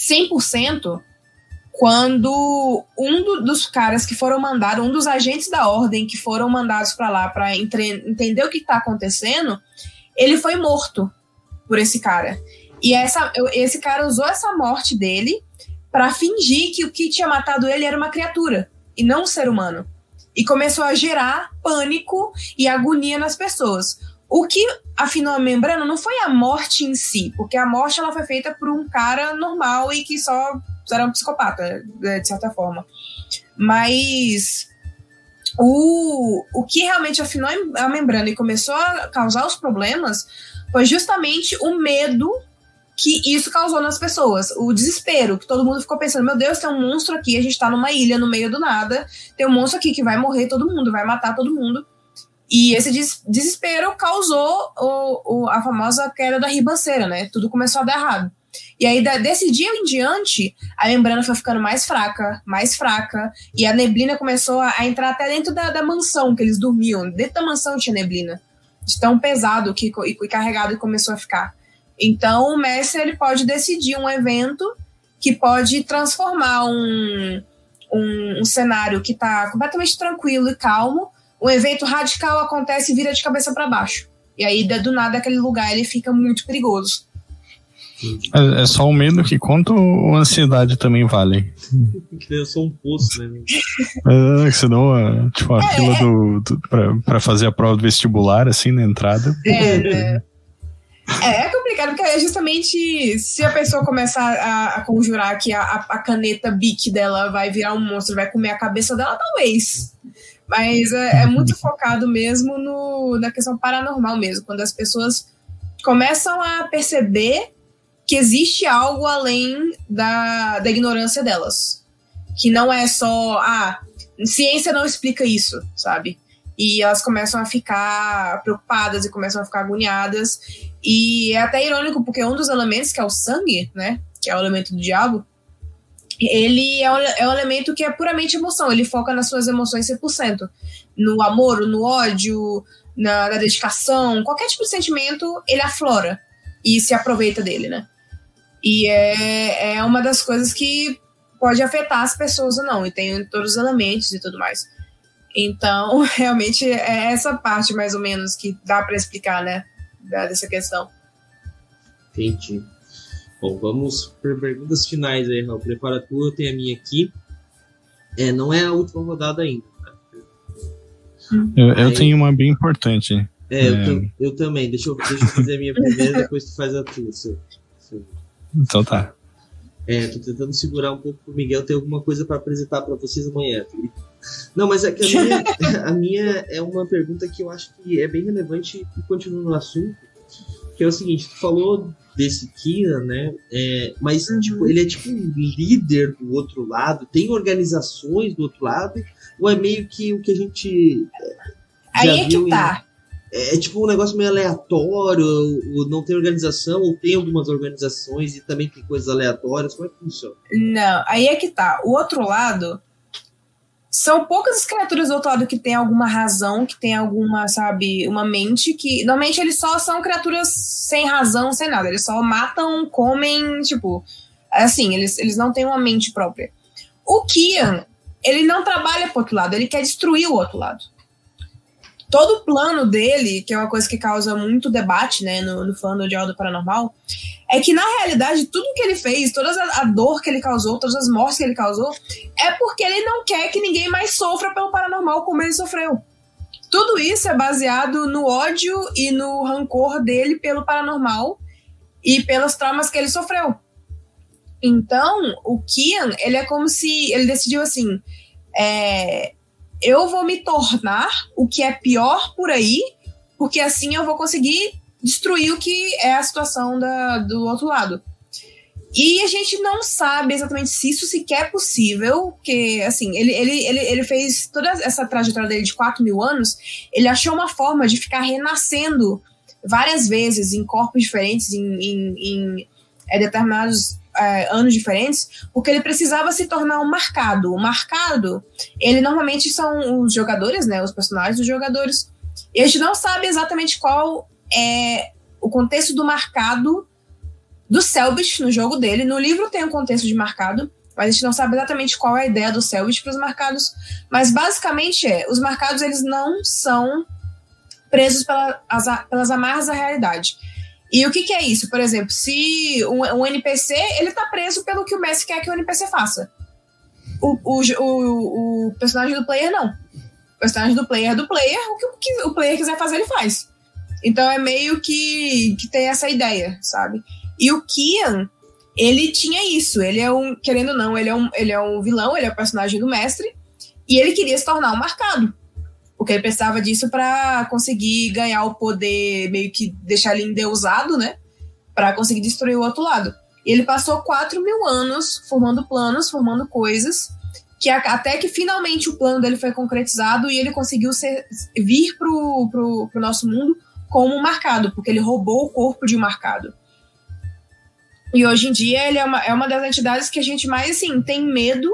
S3: 100% quando um do, dos caras que foram mandados, um dos agentes da ordem que foram mandados para lá para entender o que está acontecendo, ele foi morto por esse cara. E essa, esse cara usou essa morte dele para fingir que o que tinha matado ele era uma criatura e não um ser humano. E começou a gerar pânico e agonia nas pessoas. O que afinou a membrana não foi a morte em si, porque a morte ela foi feita por um cara normal e que só era um psicopata, né, de certa forma. Mas o, o que realmente afinou a membrana e começou a causar os problemas foi justamente o medo que isso causou nas pessoas. O desespero, que todo mundo ficou pensando: meu Deus, tem um monstro aqui, a gente tá numa ilha no meio do nada, tem um monstro aqui que vai morrer todo mundo, vai matar todo mundo. E esse desespero causou o, o, a famosa queda da ribanceira, né? Tudo começou a dar errado. E aí, desse dia em diante, a membrana foi ficando mais fraca, mais fraca, e a neblina começou a, a entrar até dentro da, da, mansão que eles dormiam. Dentro da mansão tinha neblina, de tão pesado que, e, e carregado que começou a ficar. Então, o mestre ele pode decidir um evento que pode transformar um, um, um cenário que está completamente tranquilo e calmo um evento radical acontece e vira de cabeça para baixo. E aí, do nada, aquele lugar ele fica muito perigoso.
S4: É, é só o medo que conta ou a ansiedade também vale?
S2: Eu sou um poço, né?
S4: É, senão, tipo, a é, fila é. do, do pra, pra, fazer a prova do vestibular, assim, na entrada.
S3: É, é. É, complicado, porque é justamente se a pessoa começar a, a conjurar que a, a, caneta Bic dela vai virar um monstro, vai comer a cabeça dela, talvez. Mas é, é muito focado mesmo no, na questão paranormal mesmo, quando as pessoas começam a perceber que existe algo além da, da ignorância delas. Que não é só, ah, ciência não explica isso, sabe? E elas começam a ficar preocupadas e começam a ficar agoniadas. E é até irônico, porque um dos elementos, que é o sangue, né? Que é o elemento do diabo, ele é um, é um elemento que é puramente emoção. Ele foca nas suas emoções 100%. No amor, no ódio, na, na dedicação, qualquer tipo de sentimento, ele aflora e se aproveita dele, né? E é, é uma das coisas que pode afetar as pessoas ou não, e tem todos os elementos e tudo mais. Então, realmente é essa parte mais ou menos que dá para explicar, né, dessa questão.
S2: Entendi. Bom, vamos para perguntas finais aí, Raul. Prepara a tua, eu tenho a minha aqui. É, não é a última rodada ainda. Tá?
S4: Eu, eu aí... tenho uma bem importante.
S2: É, é... Eu, eu, também. Deixa eu, deixa eu fazer a minha primeira, depois tu faz a tua. Seu, seu...
S4: Então tá.
S2: É, tô tentando segurar um pouco pro Miguel ter alguma coisa para apresentar para vocês amanhã. Tá Não, mas é que a minha, a minha é uma pergunta que eu acho que é bem relevante e continua no assunto, que é o seguinte, tu falou desse Kira, né? É, mas uhum. tipo, ele é tipo um líder do outro lado, tem organizações do outro lado, ou é meio que o que a gente.
S3: Aí é que tá.
S2: Em é, é tipo um negócio meio aleatório, não tem organização, ou tem algumas organizações e também tem coisas aleatórias. Como é que funciona?
S3: Não, aí é que tá. O outro lado. São poucas as criaturas do outro lado que tem alguma razão, que tem alguma, sabe, uma mente que. Normalmente eles só são criaturas sem razão, sem nada. Eles só matam, comem, tipo. Assim, eles, eles não têm uma mente própria. O Kian, ele não trabalha pro outro lado, ele quer destruir o outro lado todo o plano dele, que é uma coisa que causa muito debate, né, no, no fã de Aldo Paranormal, é que na realidade tudo que ele fez, toda a, dor que ele causou, todas as mortes que ele causou, é porque ele não quer que ninguém mais sofra pelo paranormal como ele sofreu. Tudo isso é baseado no ódio e no rancor dele pelo paranormal e pelos traumas que ele sofreu. Então, o Kian, ele é como se ele decidiu assim, é, eu vou me tornar o que é pior por aí, porque assim eu vou conseguir destruir o que é a situação da, do outro lado. E a gente não sabe exatamente se isso sequer é possível, porque, assim, ele, ele, ele, ele fez toda essa trajetória dele de 4 mil anos, ele achou uma forma de ficar renascendo várias vezes em corpos diferentes, em, em, em é, determinados é, anos diferentes, porque ele precisava se tornar um marcado. O marcado, ele normalmente são os jogadores, né? Os personagens dos jogadores. E a gente não sabe exatamente qual é o contexto do marcado do Selbit no jogo dele. No livro tem um contexto de marcado, mas a gente não sabe exatamente qual é a ideia do Selbit para os marcados. Mas basicamente é, os marcados eles não são presos pela, as, pelas amarras da realidade. E o que, que é isso? Por exemplo, se um, um, NPC ele tá preso pelo que o mestre quer que o NPC faça. O, o, o, o personagem do player não. O personagem do player é do player, o que, o que o player quiser fazer, ele faz. Então é meio que, que tem essa ideia, sabe? E o Kian, ele tinha isso. Ele é um, querendo ou não, ele é um, ele é um vilão, ele é o personagem do mestre. E ele queria se tornar um marcado porque ele precisava disso para conseguir ganhar o poder, meio que deixar ele endeusado, né? Para conseguir destruir o outro lado. E ele passou 4 mil anos formando planos, formando coisas, que até que finalmente o plano dele foi concretizado e ele conseguiu ser, vir pro, pro, pro nosso mundo como um marcado, porque ele roubou o corpo de um marcado. E hoje em dia ele é uma, é uma das entidades que a gente mais assim, tem medo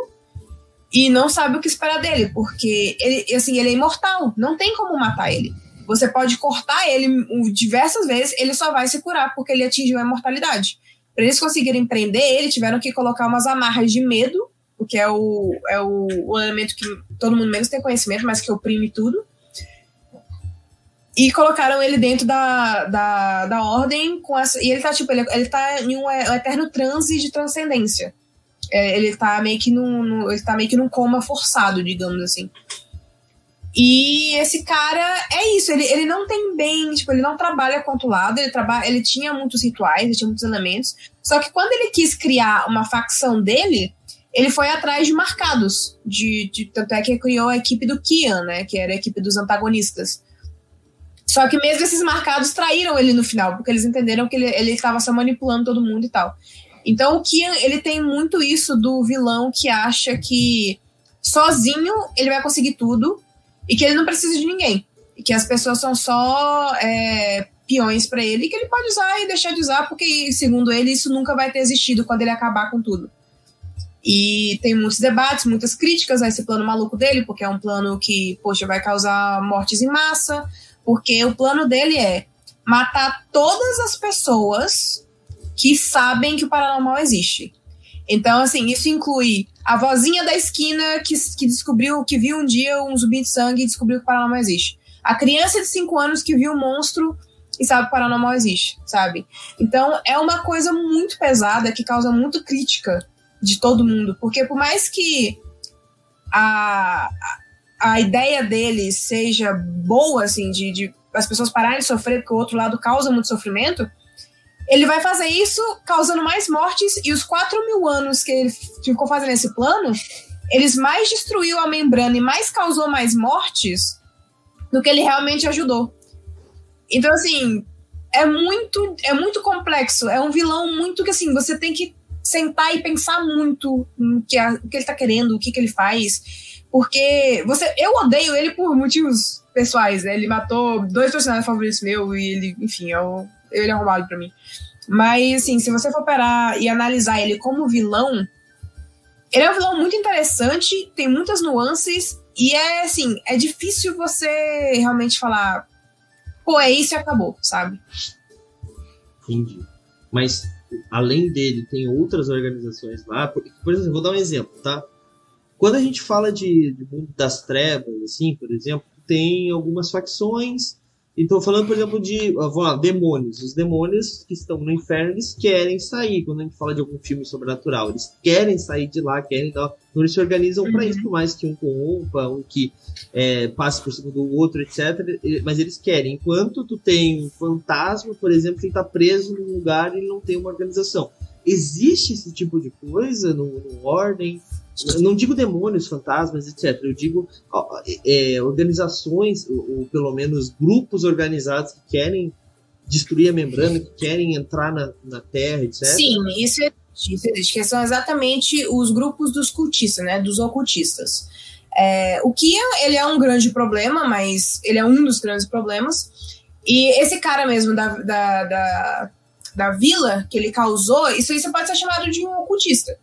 S3: e não sabe o que esperar dele, porque ele, assim, ele é imortal, não tem como matar ele. Você pode cortar ele diversas vezes, ele só vai se curar porque ele atingiu a imortalidade. Para eles conseguirem prender ele, tiveram que colocar umas amarras de medo, o que é o, é o, o elemento que todo mundo menos tem conhecimento, mas que oprime tudo. E colocaram ele dentro da, da, da ordem com essa. E ele tá, tipo, ele, ele tá em um, um eterno transe de transcendência. É, ele tá meio que num, num, ele tá meio que num coma forçado, digamos assim. E esse cara é isso, ele, ele não tem bem, tipo, ele não trabalha controlado, ele trabalha, ele tinha muitos rituais, ele tinha muitos elementos. Só que quando ele quis criar uma facção dele, ele foi atrás de marcados. De, de, tanto é que criou a equipe do Kian, né? Que era a equipe dos antagonistas. Só que mesmo esses marcados traíram ele no final, porque eles entenderam que ele estava só manipulando todo mundo e tal. Então o Kian, ele tem muito isso do vilão que acha que sozinho ele vai conseguir tudo e que ele não precisa de ninguém. E que as pessoas são só é, peões para ele e que ele pode usar e deixar de usar, porque, segundo ele, isso nunca vai ter existido quando ele acabar com tudo. E tem muitos debates, muitas críticas a esse plano maluco dele, porque é um plano que, poxa, vai causar mortes em massa, porque o plano dele é matar todas as pessoas que sabem que o paranormal existe. Então, assim, isso inclui a vozinha da esquina que, que descobriu, que viu um dia um zumbi de sangue e descobriu que o paranormal existe. A criança de 5 anos que viu um monstro e sabe que o paranormal existe, sabe? Então, é uma coisa muito pesada que causa muito crítica de todo mundo. Porque por mais que a, a ideia deles seja boa, assim, de, de as pessoas pararem de sofrer, porque o outro lado causa muito sofrimento, ele vai fazer isso causando mais mortes e os 4 mil anos que ele ficou fazendo esse plano, eles mais destruiu a membrana e mais causou mais mortes do que ele realmente ajudou. Então, assim, é muito, é muito complexo. É um vilão muito que, assim, você tem que sentar e pensar muito no que, a, o que ele tá querendo, o que, que ele faz. Porque você, eu odeio ele por motivos pessoais, né? Ele matou dois personagens favoritos meus e ele, enfim, é o ele é roubado para mim. Mas, assim, se você for parar e analisar ele como vilão, ele é um vilão muito interessante, tem muitas nuances, e é, assim, é difícil você realmente falar, pô, é isso e acabou, sabe?
S2: Entendi. Mas, além dele, tem outras organizações lá. Por, por exemplo, vou dar um exemplo, tá? Quando a gente fala de, de mundo das trevas, assim, por exemplo, tem algumas facções então, falando, por exemplo, de vamos lá, demônios. Os demônios que estão no inferno, eles querem sair. Quando a gente fala de algum filme sobrenatural, eles querem sair de lá, querem. Então, eles se organizam uhum. para isso, por mais que um corrompa, um que é, passe por cima do outro, etc. Mas eles querem. Enquanto tu tem um fantasma, por exemplo, que está preso num lugar e não tem uma organização. Existe esse tipo de coisa no, no Ordem? Não digo demônios, fantasmas, etc. Eu digo é, organizações, ou, ou, pelo menos grupos organizados que querem destruir a membrana, que querem entrar na, na Terra, etc.
S3: Sim, isso existe, isso existe, que são exatamente os grupos dos cultistas, né, dos ocultistas. É, o que ele é um grande problema, mas ele é um dos grandes problemas. E esse cara mesmo da, da, da, da vila que ele causou, isso, isso pode ser chamado de um ocultista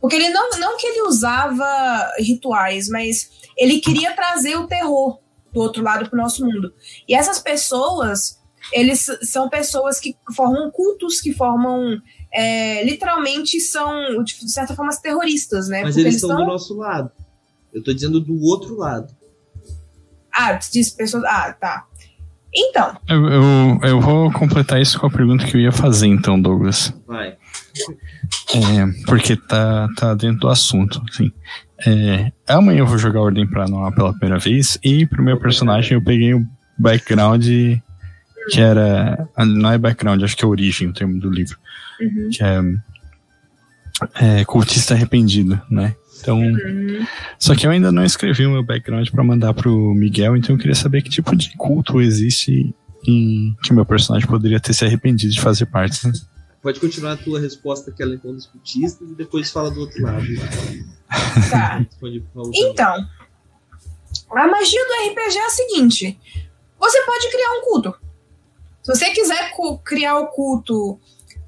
S3: porque ele não, não que ele usava rituais, mas ele queria trazer o terror do outro lado para o nosso mundo. E essas pessoas, eles são pessoas que formam cultos, que formam. É, literalmente são, de certa forma, terroristas, né?
S2: Mas eles, eles estão do nosso lado. Eu estou dizendo do outro lado.
S3: Ah, diz pessoas. Ah, tá. Então.
S4: Eu, eu, eu, vou completar isso com a pergunta que eu ia fazer, então, Douglas.
S2: Vai.
S4: É, porque tá, tá dentro do assunto, assim. É, amanhã eu vou jogar Ordem Paranormal pela primeira vez e pro meu personagem eu peguei o background que era. Não é background, acho que é origem o termo do livro. Uhum. Que é, é, cultista arrependido, né? Então. Uhum. Só que eu ainda não escrevi o meu background para mandar pro Miguel, então eu queria saber que tipo de culto existe em que meu personagem poderia ter se arrependido de fazer parte. Né?
S2: Pode continuar a tua resposta que ela é dos cultistas e depois fala do outro lado.
S3: Tá. então, a magia do RPG é a seguinte: você pode criar um culto. Se você quiser criar o culto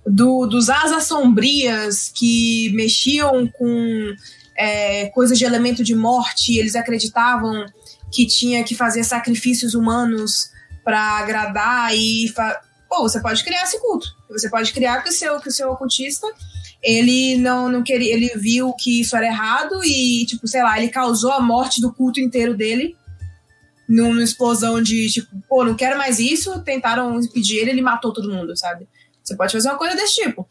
S3: do, dos asas sombrias que mexiam com é, coisas de elemento de morte, eles acreditavam que tinha que fazer sacrifícios humanos para agradar e fa pô, você pode criar esse culto. Você pode criar que o seu, que o seu ocultista ele não, não queria, ele viu que isso era errado e, tipo, sei lá, ele causou a morte do culto inteiro dele numa explosão de tipo, pô, não quero mais isso, tentaram impedir ele, ele matou todo mundo, sabe? Você pode fazer uma coisa desse tipo.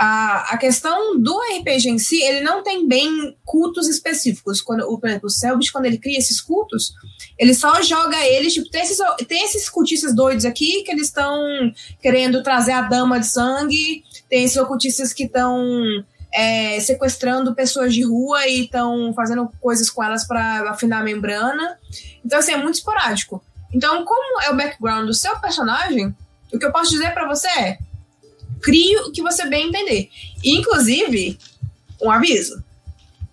S3: A, a questão do RPG em si, ele não tem bem cultos específicos. Quando, o, por exemplo, o Selbit, quando ele cria esses cultos, ele só joga eles, tipo, tem esses, tem esses cultistas doidos aqui que eles estão querendo trazer a dama de sangue, tem esses ocultistas que estão é, sequestrando pessoas de rua e estão fazendo coisas com elas para afinar a membrana. Então, assim, é muito esporádico. Então, como é o background do seu personagem, o que eu posso dizer para você é: crie o que você bem entender. Inclusive, um aviso: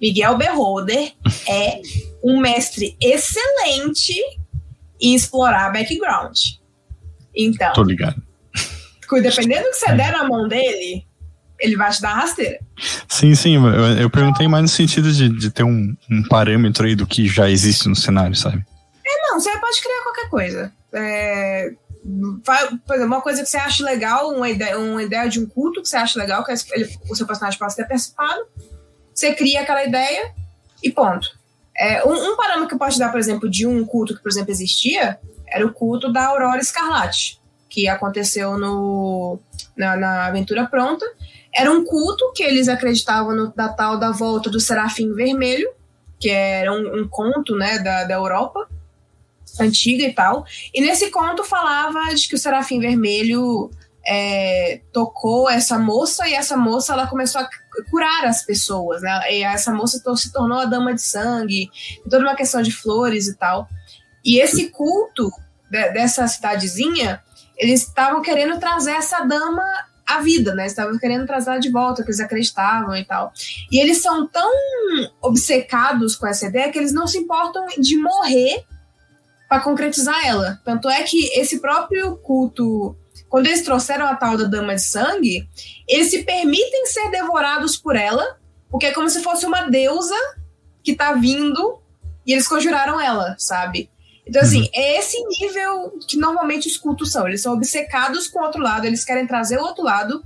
S3: Miguel Beholder é um mestre excelente em explorar background. Então.
S4: Tô ligado.
S3: Dependendo do que você der na mão dele, ele vai te dar rasteira.
S4: Sim, sim. Eu, eu perguntei mais no sentido de, de ter um, um, parâmetro aí do que já existe no cenário, sabe?
S3: É, não, você pode criar qualquer coisa. É, por exemplo, uma coisa que você acha legal, uma ideia, uma ideia de um culto que você acha legal, que ele, o seu personagem possa ter participado, você cria aquela ideia e ponto. É, um, um, parâmetro que eu posso dar, por exemplo, de um culto que, por exemplo, existia, era o culto da Aurora Escarlate, que aconteceu no, na, na Aventura Pronta, era um culto que eles acreditavam no, da tal da volta do Serafim Vermelho, que era um, um conto né, da, da Europa antiga e tal. E nesse conto falava de que o Serafim Vermelho é, tocou essa moça e essa moça ela começou a curar as pessoas, né? E essa moça se tornou a dama de sangue, toda uma questão de flores e tal. E esse culto de, dessa cidadezinha, eles estavam querendo trazer essa dama a vida, né? Estavam querendo trazer ela de volta, que eles acreditavam e tal. E eles são tão obcecados com essa ideia que eles não se importam de morrer para concretizar ela. Tanto é que esse próprio culto, quando eles trouxeram a tal da Dama de Sangue, eles se permitem ser devorados por ela, porque é como se fosse uma deusa que tá vindo e eles conjuraram ela, sabe? Então, assim, uhum. é esse nível que normalmente os cultos são. Eles são obcecados com o outro lado, eles querem trazer o outro lado,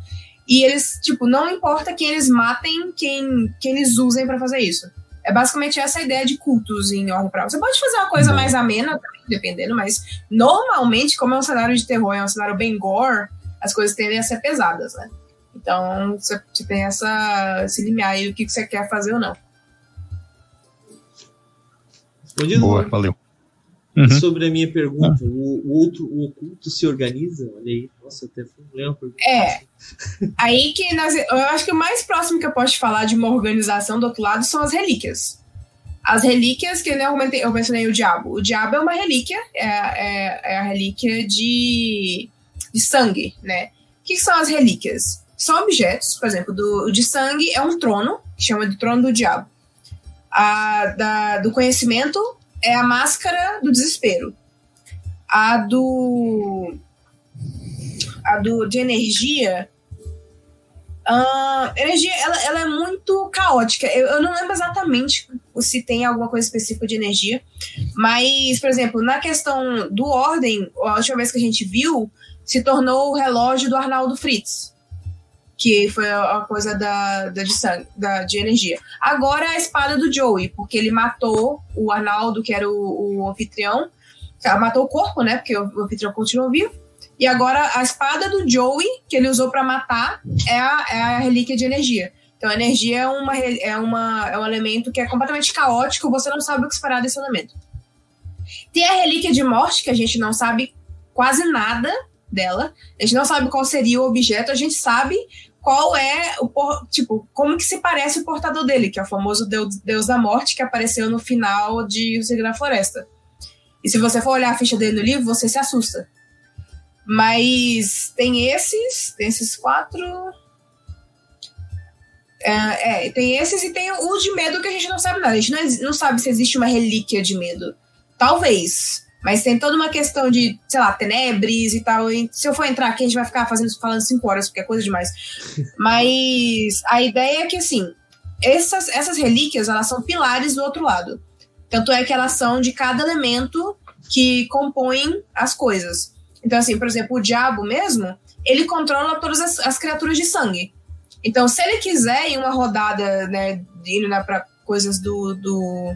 S3: e eles, tipo, não importa quem eles matem, quem, quem eles usem para fazer isso. É basicamente essa ideia de cultos em ordem pra. Você pode fazer uma coisa mais amena também, dependendo, mas normalmente, como é um cenário de terror, é um cenário bem gore, as coisas tendem a ser pesadas, né? Então, você tem essa, esse limiar aí do que você quer fazer ou não.
S4: Boa, valeu.
S2: Uhum. Sobre a minha pergunta, o, o, outro, o oculto se organiza? Olha aí, nossa, até uma pergunta.
S3: É. aí que nós, eu acho que o mais próximo que eu posso te falar de uma organização do outro lado são as relíquias. As relíquias que eu, comentei, eu mencionei o diabo. O diabo é uma relíquia, é, é, é a relíquia de, de sangue, né? O que, que são as relíquias? São objetos, por exemplo, do, de sangue é um trono, que chama de trono do diabo. A, da, do conhecimento é a máscara do desespero. A do. A do de energia. Uh, energia, ela, ela é muito caótica. Eu, eu não lembro exatamente se tem alguma coisa específica de energia. Mas, por exemplo, na questão do ordem, a última vez que a gente viu, se tornou o relógio do Arnaldo Fritz que foi a coisa da, da, de, sangue, da, de energia. Agora a espada do Joey, porque ele matou o Arnaldo, que era o, o anfitrião, tá, matou o corpo, né? Porque o, o anfitrião continuou vivo. E agora a espada do Joey, que ele usou para matar, é a, é a relíquia de energia. Então a energia é, uma, é, uma, é um elemento que é completamente caótico, você não sabe o que esperar desse elemento. Tem a relíquia de morte, que a gente não sabe quase nada dela. A gente não sabe qual seria o objeto, a gente sabe qual é o tipo como que se parece o portador dele, que é o famoso deus, deus da morte que apareceu no final de O Segredo da Floresta. E se você for olhar a ficha dele no livro, você se assusta. Mas tem esses, tem esses quatro. É, é, tem esses e tem o de medo que a gente não sabe nada. A gente não, não sabe se existe uma relíquia de medo. Talvez. Mas tem toda uma questão de, sei lá, tenebres e tal. E se eu for entrar aqui, a gente vai ficar fazendo, falando cinco horas, porque é coisa demais. Mas a ideia é que, assim, essas, essas relíquias, elas são pilares do outro lado. Tanto é que elas são de cada elemento que compõem as coisas. Então, assim, por exemplo, o diabo mesmo, ele controla todas as, as criaturas de sangue. Então, se ele quiser em uma rodada, né, indo né, para coisas do, do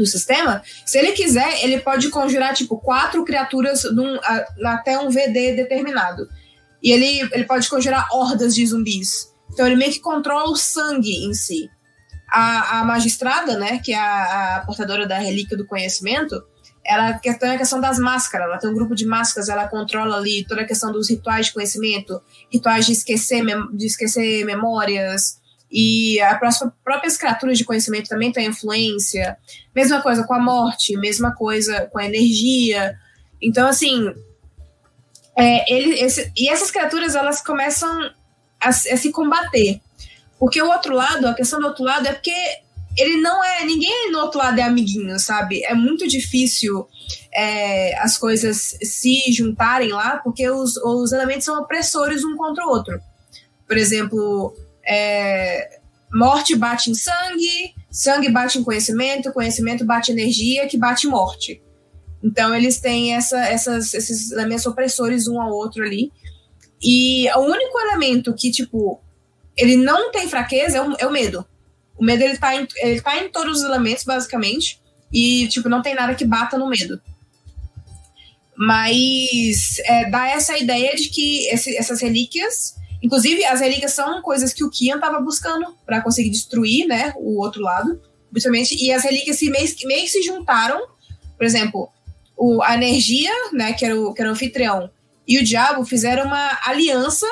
S3: do sistema, se ele quiser, ele pode conjurar, tipo, quatro criaturas num, a, até um VD determinado. E ele, ele pode conjurar hordas de zumbis. Então ele meio que controla o sangue em si. A, a magistrada, né, que é a, a portadora da relíquia do conhecimento, ela tem a questão das máscaras, ela tem um grupo de máscaras, ela controla ali toda a questão dos rituais de conhecimento, rituais de esquecer, de esquecer memórias, e as próprias criaturas de conhecimento também têm influência. Mesma coisa com a morte, mesma coisa com a energia. Então, assim, é, ele, esse, e essas criaturas elas começam a, a, se combater. Porque o outro lado, a questão do outro lado é porque ele não é. Ninguém no outro lado é amiguinho, sabe? É muito difícil é, as coisas se juntarem lá, porque os, os elementos são opressores um contra o outro. Por exemplo, é, morte bate em sangue, sangue bate em conhecimento, conhecimento bate energia, que bate morte. Então eles têm essa, essas, esses elementos opressores um ao outro ali. E o único elemento que, tipo, ele não tem fraqueza é o, é o medo. O medo, ele tá, em, ele tá em todos os elementos, basicamente. E, tipo, não tem nada que bata no medo. Mas é, dá essa ideia de que esse, essas relíquias. Inclusive, as relíquias são coisas que o Kian estava buscando para conseguir destruir, né? O outro lado. Principalmente. E as relíquias se meio, meio se juntaram. Por exemplo, o, a energia, né, que era, o, que era o anfitrião, e o diabo fizeram uma aliança,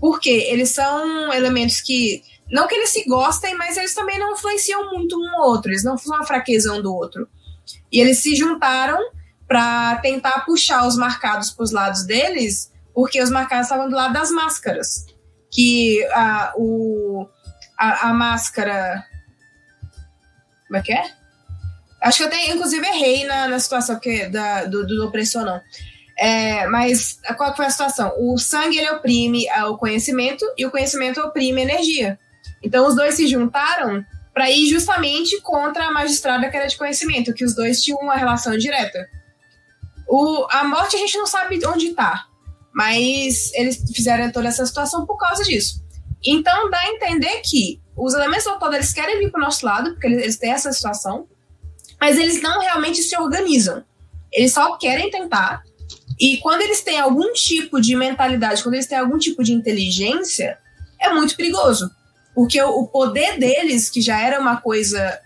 S3: porque eles são elementos que. Não que eles se gostem, mas eles também não influenciam muito um ao outro, eles não são uma fraqueza um do outro. E eles se juntaram para tentar puxar os marcados para os lados deles, porque os marcados estavam do lado das máscaras. Que a, o, a, a máscara. Como é que é? Acho que eu até, inclusive, errei na, na situação que, da, do, do opressor, não. É, mas qual foi a situação? O sangue ele oprime o conhecimento e o conhecimento oprime a energia. Então os dois se juntaram para ir justamente contra a magistrada que era de conhecimento, que os dois tinham uma relação direta. O, a morte a gente não sabe onde está, mas eles fizeram toda essa situação por causa disso. Então dá a entender que os elementos do eles querem vir para o nosso lado, porque eles, eles têm essa situação, mas eles não realmente se organizam. Eles só querem tentar. E quando eles têm algum tipo de mentalidade, quando eles têm algum tipo de inteligência, é muito perigoso. Porque o poder deles, que já era uma coisa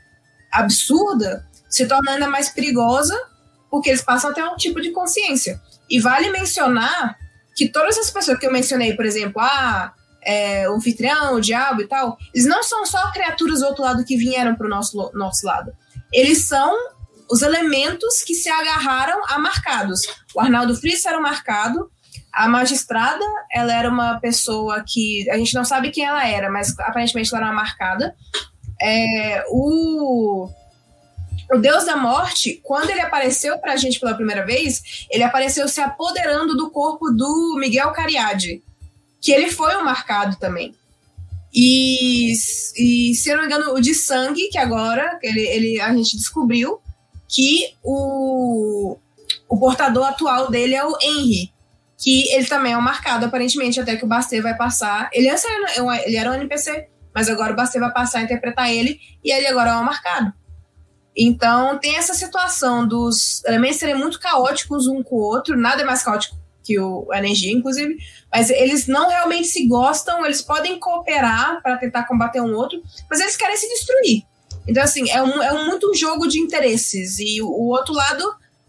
S3: absurda, se torna ainda mais perigosa porque eles passam a ter um tipo de consciência. E vale mencionar que todas as pessoas que eu mencionei, por exemplo, ah, é, o anfitrião, o diabo e tal, eles não são só criaturas do outro lado que vieram para o nosso, nosso lado eles são os elementos que se agarraram a marcados. O Arnaldo Fritz era um marcado, a magistrada, ela era uma pessoa que a gente não sabe quem ela era, mas aparentemente ela era uma marcada. É, o, o Deus da Morte, quando ele apareceu pra gente pela primeira vez, ele apareceu se apoderando do corpo do Miguel Cariade, que ele foi um marcado também. E, e, se eu não me engano, o de sangue, que agora ele, ele, a gente descobriu que o, o portador atual dele é o Henry, que ele também é um marcado, aparentemente, até que o Bastet vai passar. Ele, antes era, ele era um NPC, mas agora o Bastet vai passar a interpretar ele, e ele agora é um marcado. Então tem essa situação dos elementos serem muito caóticos um com o outro, nada é mais caótico que o, energia, inclusive, mas eles não realmente se gostam, eles podem cooperar para tentar combater um outro, mas eles querem se destruir. Então, assim, é, um, é um, muito um jogo de interesses. E o, o, outro lado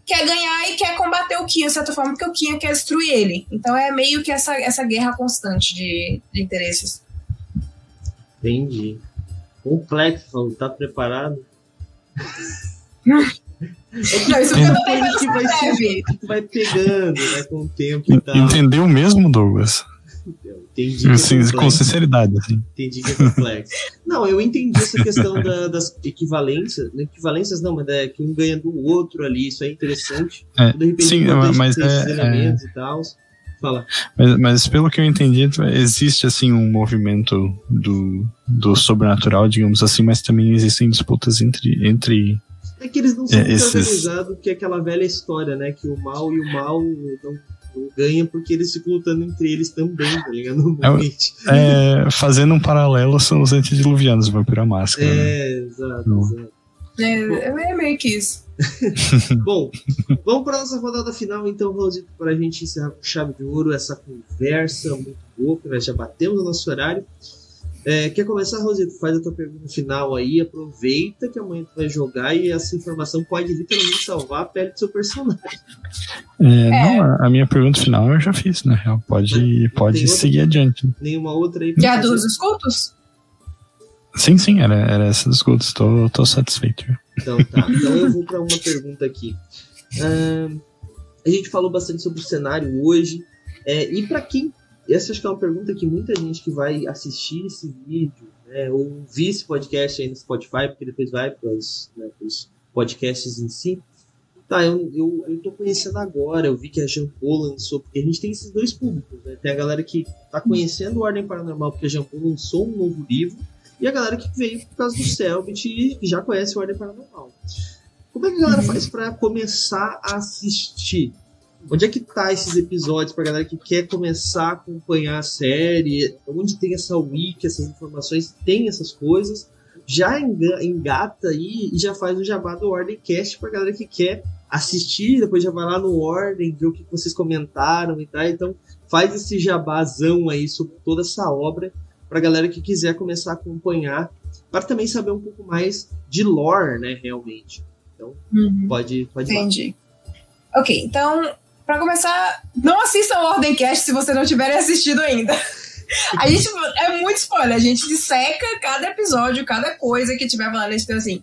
S3: quer ganhar e quer combater o Kia, de certa forma, porque o Kia quer destruir ele. Então é meio que essa, essa guerra constante de, de interesses.
S2: Entendi. Complexo, tá preparado?
S3: Não, isso eu
S2: que vai, que vai pegando, né, com o tempo e tal.
S4: Entendeu mesmo, Douglas?
S2: Entendi. É
S4: Sim, com sinceridade, assim.
S2: Entendi que é complexo. não, eu entendi essa questão da, das equivalências. Não equivalências não, mas é que um ganha do outro ali, isso é interessante.
S4: É, de repente, sim, mas é,
S2: elementos é... e tal. Fala.
S4: Mas, mas, pelo que eu entendi, existe assim um movimento do, do sobrenatural, digamos assim, mas também existem disputas entre, entre
S2: é que eles não são é, muito esses... organizados, que é aquela velha história, né? Que o mal e o mal não, não ganham porque eles ficam lutando entre eles também, tá ligado?
S4: É, é, fazendo um paralelo, são os antediluvianos, o Vampiro Máscara.
S2: É, né? exato, exato.
S3: É, é meio que isso.
S2: Bom, vamos para nossa rodada final, então, Rosito, para a gente encerrar com chave de ouro essa conversa muito boa, que nós já batemos o nosso horário. É, quer começar, Rosito? Faz a tua pergunta final aí, aproveita que amanhã tu vai jogar e essa informação pode literalmente salvar a pele do seu personagem.
S4: É, é. Não, a minha pergunta final eu já fiz, na real. Pode, pode seguir outra, adiante.
S2: Nenhuma outra aí?
S3: E a dos escutos?
S4: Sim, sim, era, era essa dos escutos. Tô, tô satisfeito.
S2: Então tá. Então eu vou para uma pergunta aqui. Uh, a gente falou bastante sobre o cenário hoje. É, e para quem essa acho que é uma pergunta que muita gente que vai assistir esse vídeo, né, ou ouvir esse podcast aí no Spotify, porque depois vai para os né, podcasts em si. Tá, eu, eu, eu tô conhecendo agora, eu vi que a Paul lançou, porque a gente tem esses dois públicos, né? Tem a galera que tá conhecendo o Ordem Paranormal porque a Paul lançou um novo livro, e a galera que veio por causa do Selbit e já conhece o Ordem Paranormal. Como é que a galera faz para começar a assistir? Onde é que tá esses episódios pra galera que quer começar a acompanhar a série? Onde tem essa wiki, essas informações, tem essas coisas. Já engata aí e já faz o jabá do Ordencast pra galera que quer assistir, depois já vai lá no Ordem, ver o que vocês comentaram e tal. Então faz esse jabazão aí sobre toda essa obra pra galera que quiser começar a acompanhar, para também saber um pouco mais de lore, né, realmente. Então, uhum. pode, pode
S3: Entendi. Lá. Ok, então para começar, não assista o Ordencast se você não tiver assistido ainda. A gente é muito spoiler, a gente disseca cada episódio, cada coisa que tiver falando. Então, assim,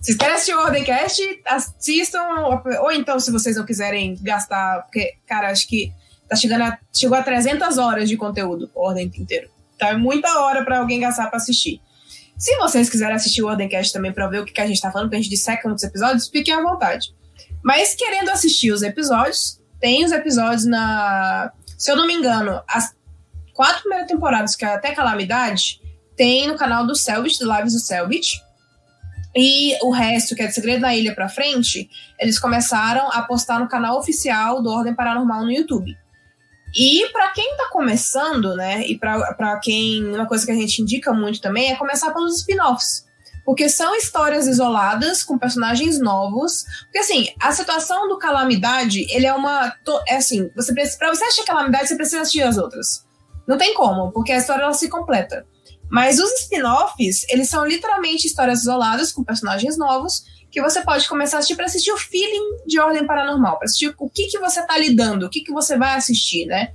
S3: se vocês querem assistir o Ordencast, assistam. Ou então, se vocês não quiserem gastar, porque, cara, acho que tá chegando a, chegou a 300 horas de conteúdo, o Ordem inteiro. É muita hora para alguém gastar para assistir. Se vocês quiserem assistir o Ordencast também para ver o que, que a gente tá falando, que a gente disseca nos episódios, fiquem à vontade. Mas querendo assistir os episódios, tem os episódios na. Se eu não me engano, as quatro primeiras temporadas, que é até Calamidade, tem no canal do Selbit, do Lives do Selbit. E o resto, que é de Segredo da Ilha pra frente, eles começaram a postar no canal oficial do Ordem Paranormal no YouTube. E para quem tá começando, né, e para quem. Uma coisa que a gente indica muito também é começar pelos spin-offs porque são histórias isoladas com personagens novos. Porque assim, a situação do Calamidade, ele é uma é assim, você precisa, para você assistir Calamidade, você precisa assistir as outras. Não tem como, porque a história ela se completa. Mas os spin-offs, eles são literalmente histórias isoladas com personagens novos que você pode começar a assistir para assistir o feeling de Ordem Paranormal, para assistir o que que você tá lidando, o que que você vai assistir, né?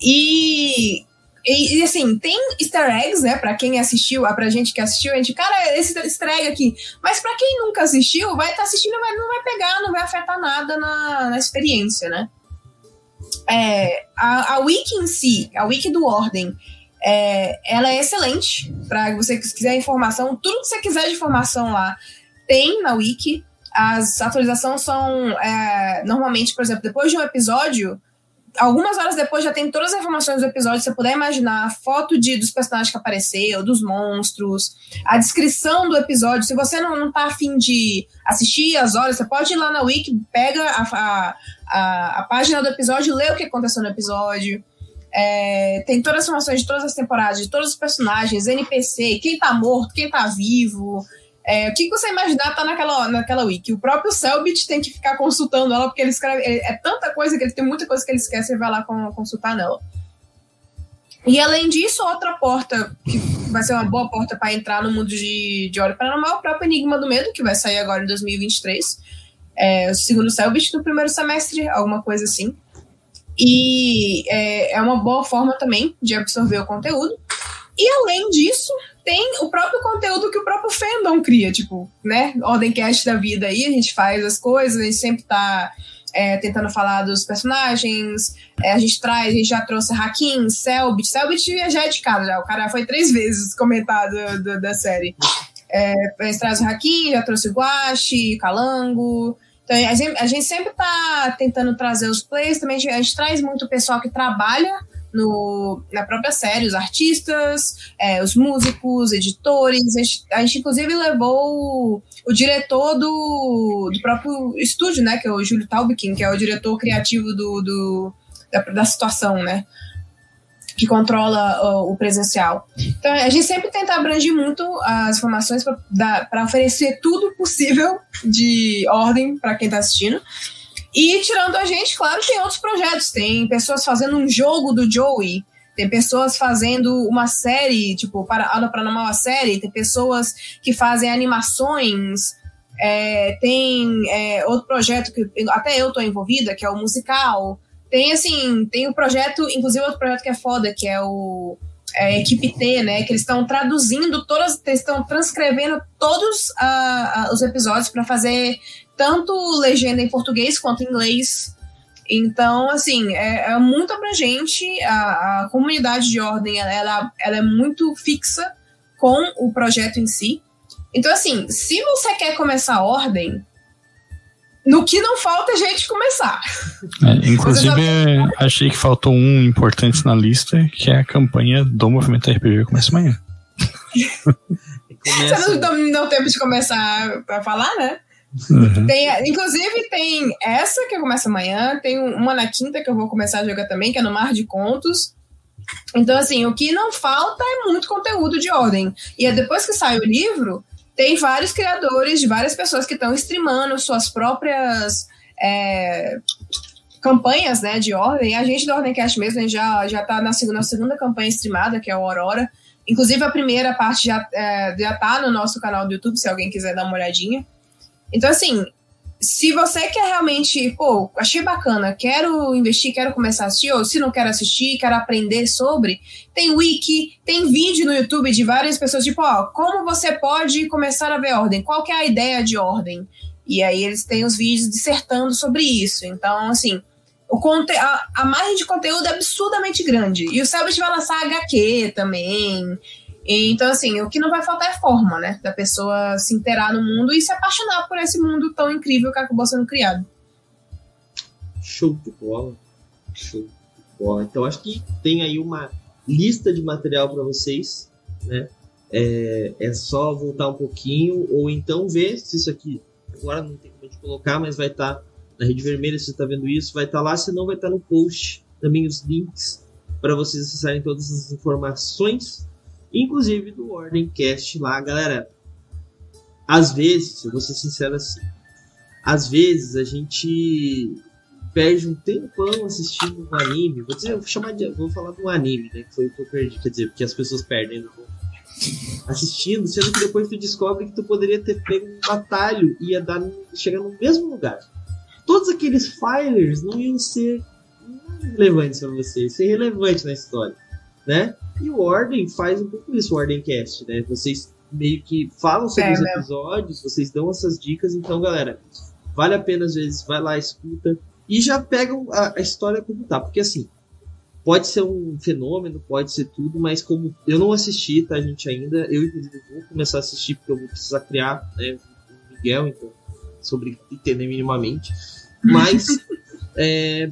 S3: E e, e, assim, tem easter eggs, né? Pra quem assistiu, pra gente que assistiu, a gente, cara, esse easter egg aqui. Mas pra quem nunca assistiu, vai estar tá assistindo, mas não vai pegar, não vai afetar nada na, na experiência, né? É, a, a wiki em si, a wiki do Ordem, é, ela é excelente para você que quiser informação, tudo que você quiser de informação lá tem na wiki. As atualizações são é, normalmente, por exemplo, depois de um episódio, algumas horas depois já tem todas as informações do episódio, você puder imaginar a foto de, dos personagens que apareceu, dos monstros, a descrição do episódio. Se você não, não tá afim de assistir as horas, você pode ir lá na Wiki, pega a, a, a, a página do episódio, lê o que aconteceu no episódio. É, tem todas as informações de todas as temporadas, de todos os personagens, NPC, quem tá morto, quem tá vivo. É, o que, você imaginar tá naquela, naquela wiki? O próprio Selbit tem que ficar consultando ela, porque ele escreve. É, é tanta coisa que ele tem muita coisa que ele esquece e vai lá consultar nela. E além disso, outra porta, que vai ser uma boa porta para entrar no mundo de, de Hora Paranormal, é o próprio Enigma do Medo, que vai sair agora em 2023. É, o segundo Selbit no primeiro semestre, alguma coisa assim. E é, é uma boa forma também de absorver o conteúdo. E além disso, tem o próprio conteúdo que o próprio fandom cria, tipo, né? Ordemcast da vida aí, a gente faz as coisas, a gente sempre tá é, tentando falar dos personagens, é, a gente traz, a gente já trouxe Hakim, Selbit, Selbit já é de casa, já, o cara foi três vezes comentado do, da série. É, a gente traz o Hakim, já trouxe o Guache, Calango, então, a gente, a gente sempre tá tentando trazer os plays, também a gente, a gente traz muito pessoal que trabalha no, na própria série, os artistas, é, os músicos, editores. A gente, a gente inclusive levou o, o, diretor do, do próprio estúdio, né? Que é o Júlio Taubikin, que é o diretor criativo do, do da, da situação, né? que controla o, o presencial. Então a gente sempre tenta abranger muito as informações para oferecer tudo possível de ordem para quem está assistindo. E tirando a gente, claro, tem outros projetos. Tem pessoas fazendo um jogo do Joey. Tem pessoas fazendo uma série, tipo, para Aula Paranormal a série. Tem pessoas que fazem animações. É, tem é, outro projeto que até eu tô envolvida, que é o musical. Tem, assim, tem o um projeto, inclusive outro projeto que é foda, que é o é, Equipe T, né? Que eles estão traduzindo todas, estão transcrevendo todos uh, uh, os episódios para fazer tanto legenda em português quanto em inglês. Então, assim, é, é muito abrangente. A, a comunidade de ordem ela, ela é muito fixa com o projeto em si. Então, assim, se você quer começar a ordem, no que não falta é gente começar.
S4: É, inclusive, achei que faltou um importante na lista, que é a campanha do Movimento RPG Começa Amanhã.
S3: Você não, não deu tempo de começar a falar, né? Uhum. Tem, inclusive, tem essa que começa amanhã, tem uma na quinta que eu vou começar a jogar também, que é no Mar de Contos. Então, assim, o que não falta é muito conteúdo de ordem. E é depois que sai o livro, tem vários criadores, de várias pessoas que estão streamando suas próprias é, campanhas né, de ordem. A gente do Ordemcast mesmo, a gente já, já tá na segunda, segunda campanha streamada, que é o Aurora. Inclusive, a primeira parte já, é, já tá no nosso canal do YouTube, se alguém quiser dar uma olhadinha. Então, assim, se você quer realmente, pô, achei bacana, quero investir, quero começar a assistir, ou se não quero assistir, quero aprender sobre, tem wiki, tem vídeo no YouTube de várias pessoas, tipo, ó, como você pode começar a ver ordem? Qual que é a ideia de ordem? E aí eles têm os vídeos dissertando sobre isso. Então, assim, o conte a, a margem de conteúdo é absurdamente grande. E o Selbit vai lançar HQ também. Então, assim, o que não vai faltar é forma, né? Da pessoa se inteirar no mundo e se apaixonar por esse mundo tão incrível que acabou sendo criado.
S2: Show de bola. Show de bola. Então, acho que tem aí uma lista de material para vocês, né? É, é só voltar um pouquinho ou então ver se isso aqui agora não tem como de colocar, mas vai estar tá na rede vermelha, se você está vendo isso, vai estar tá lá, senão vai estar tá no post também os links para vocês acessarem todas as informações inclusive do Ordemcast lá, galera. Às vezes, eu vou ser sincero assim, às vezes a gente perde um tempão assistindo um anime. Vou dizer, vou chamar de, vou falar de um anime, né? Que foi o que eu perdi, quer dizer, porque as pessoas perdem no assistindo, sendo que depois tu descobre que tu poderia ter pego um batalho e ia dar chegar no mesmo lugar. Todos aqueles filers não iam ser relevantes para você, ser relevante na história, né? E o Ordem faz um pouco isso, o Ordemcast, né? Vocês meio que falam sobre é, os episódios, vocês dão essas dicas, então, galera, vale a pena às vezes, vai lá, escuta e já pegam a, a história como tá, porque assim, pode ser um fenômeno, pode ser tudo, mas como eu não assisti, tá, gente, ainda, eu inclusive vou começar a assistir porque eu vou precisar criar, né, o Miguel, então, sobre entender minimamente, mas é,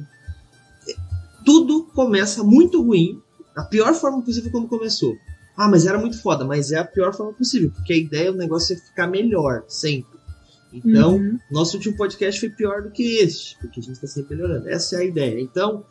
S2: tudo começa muito ruim a pior forma possível como começou. Ah, mas era muito foda, mas é a pior forma possível, porque a ideia do negócio é ficar melhor, sempre. Então, uhum. nosso último podcast foi pior do que este, porque a gente está sempre melhorando. Essa é a ideia. Então,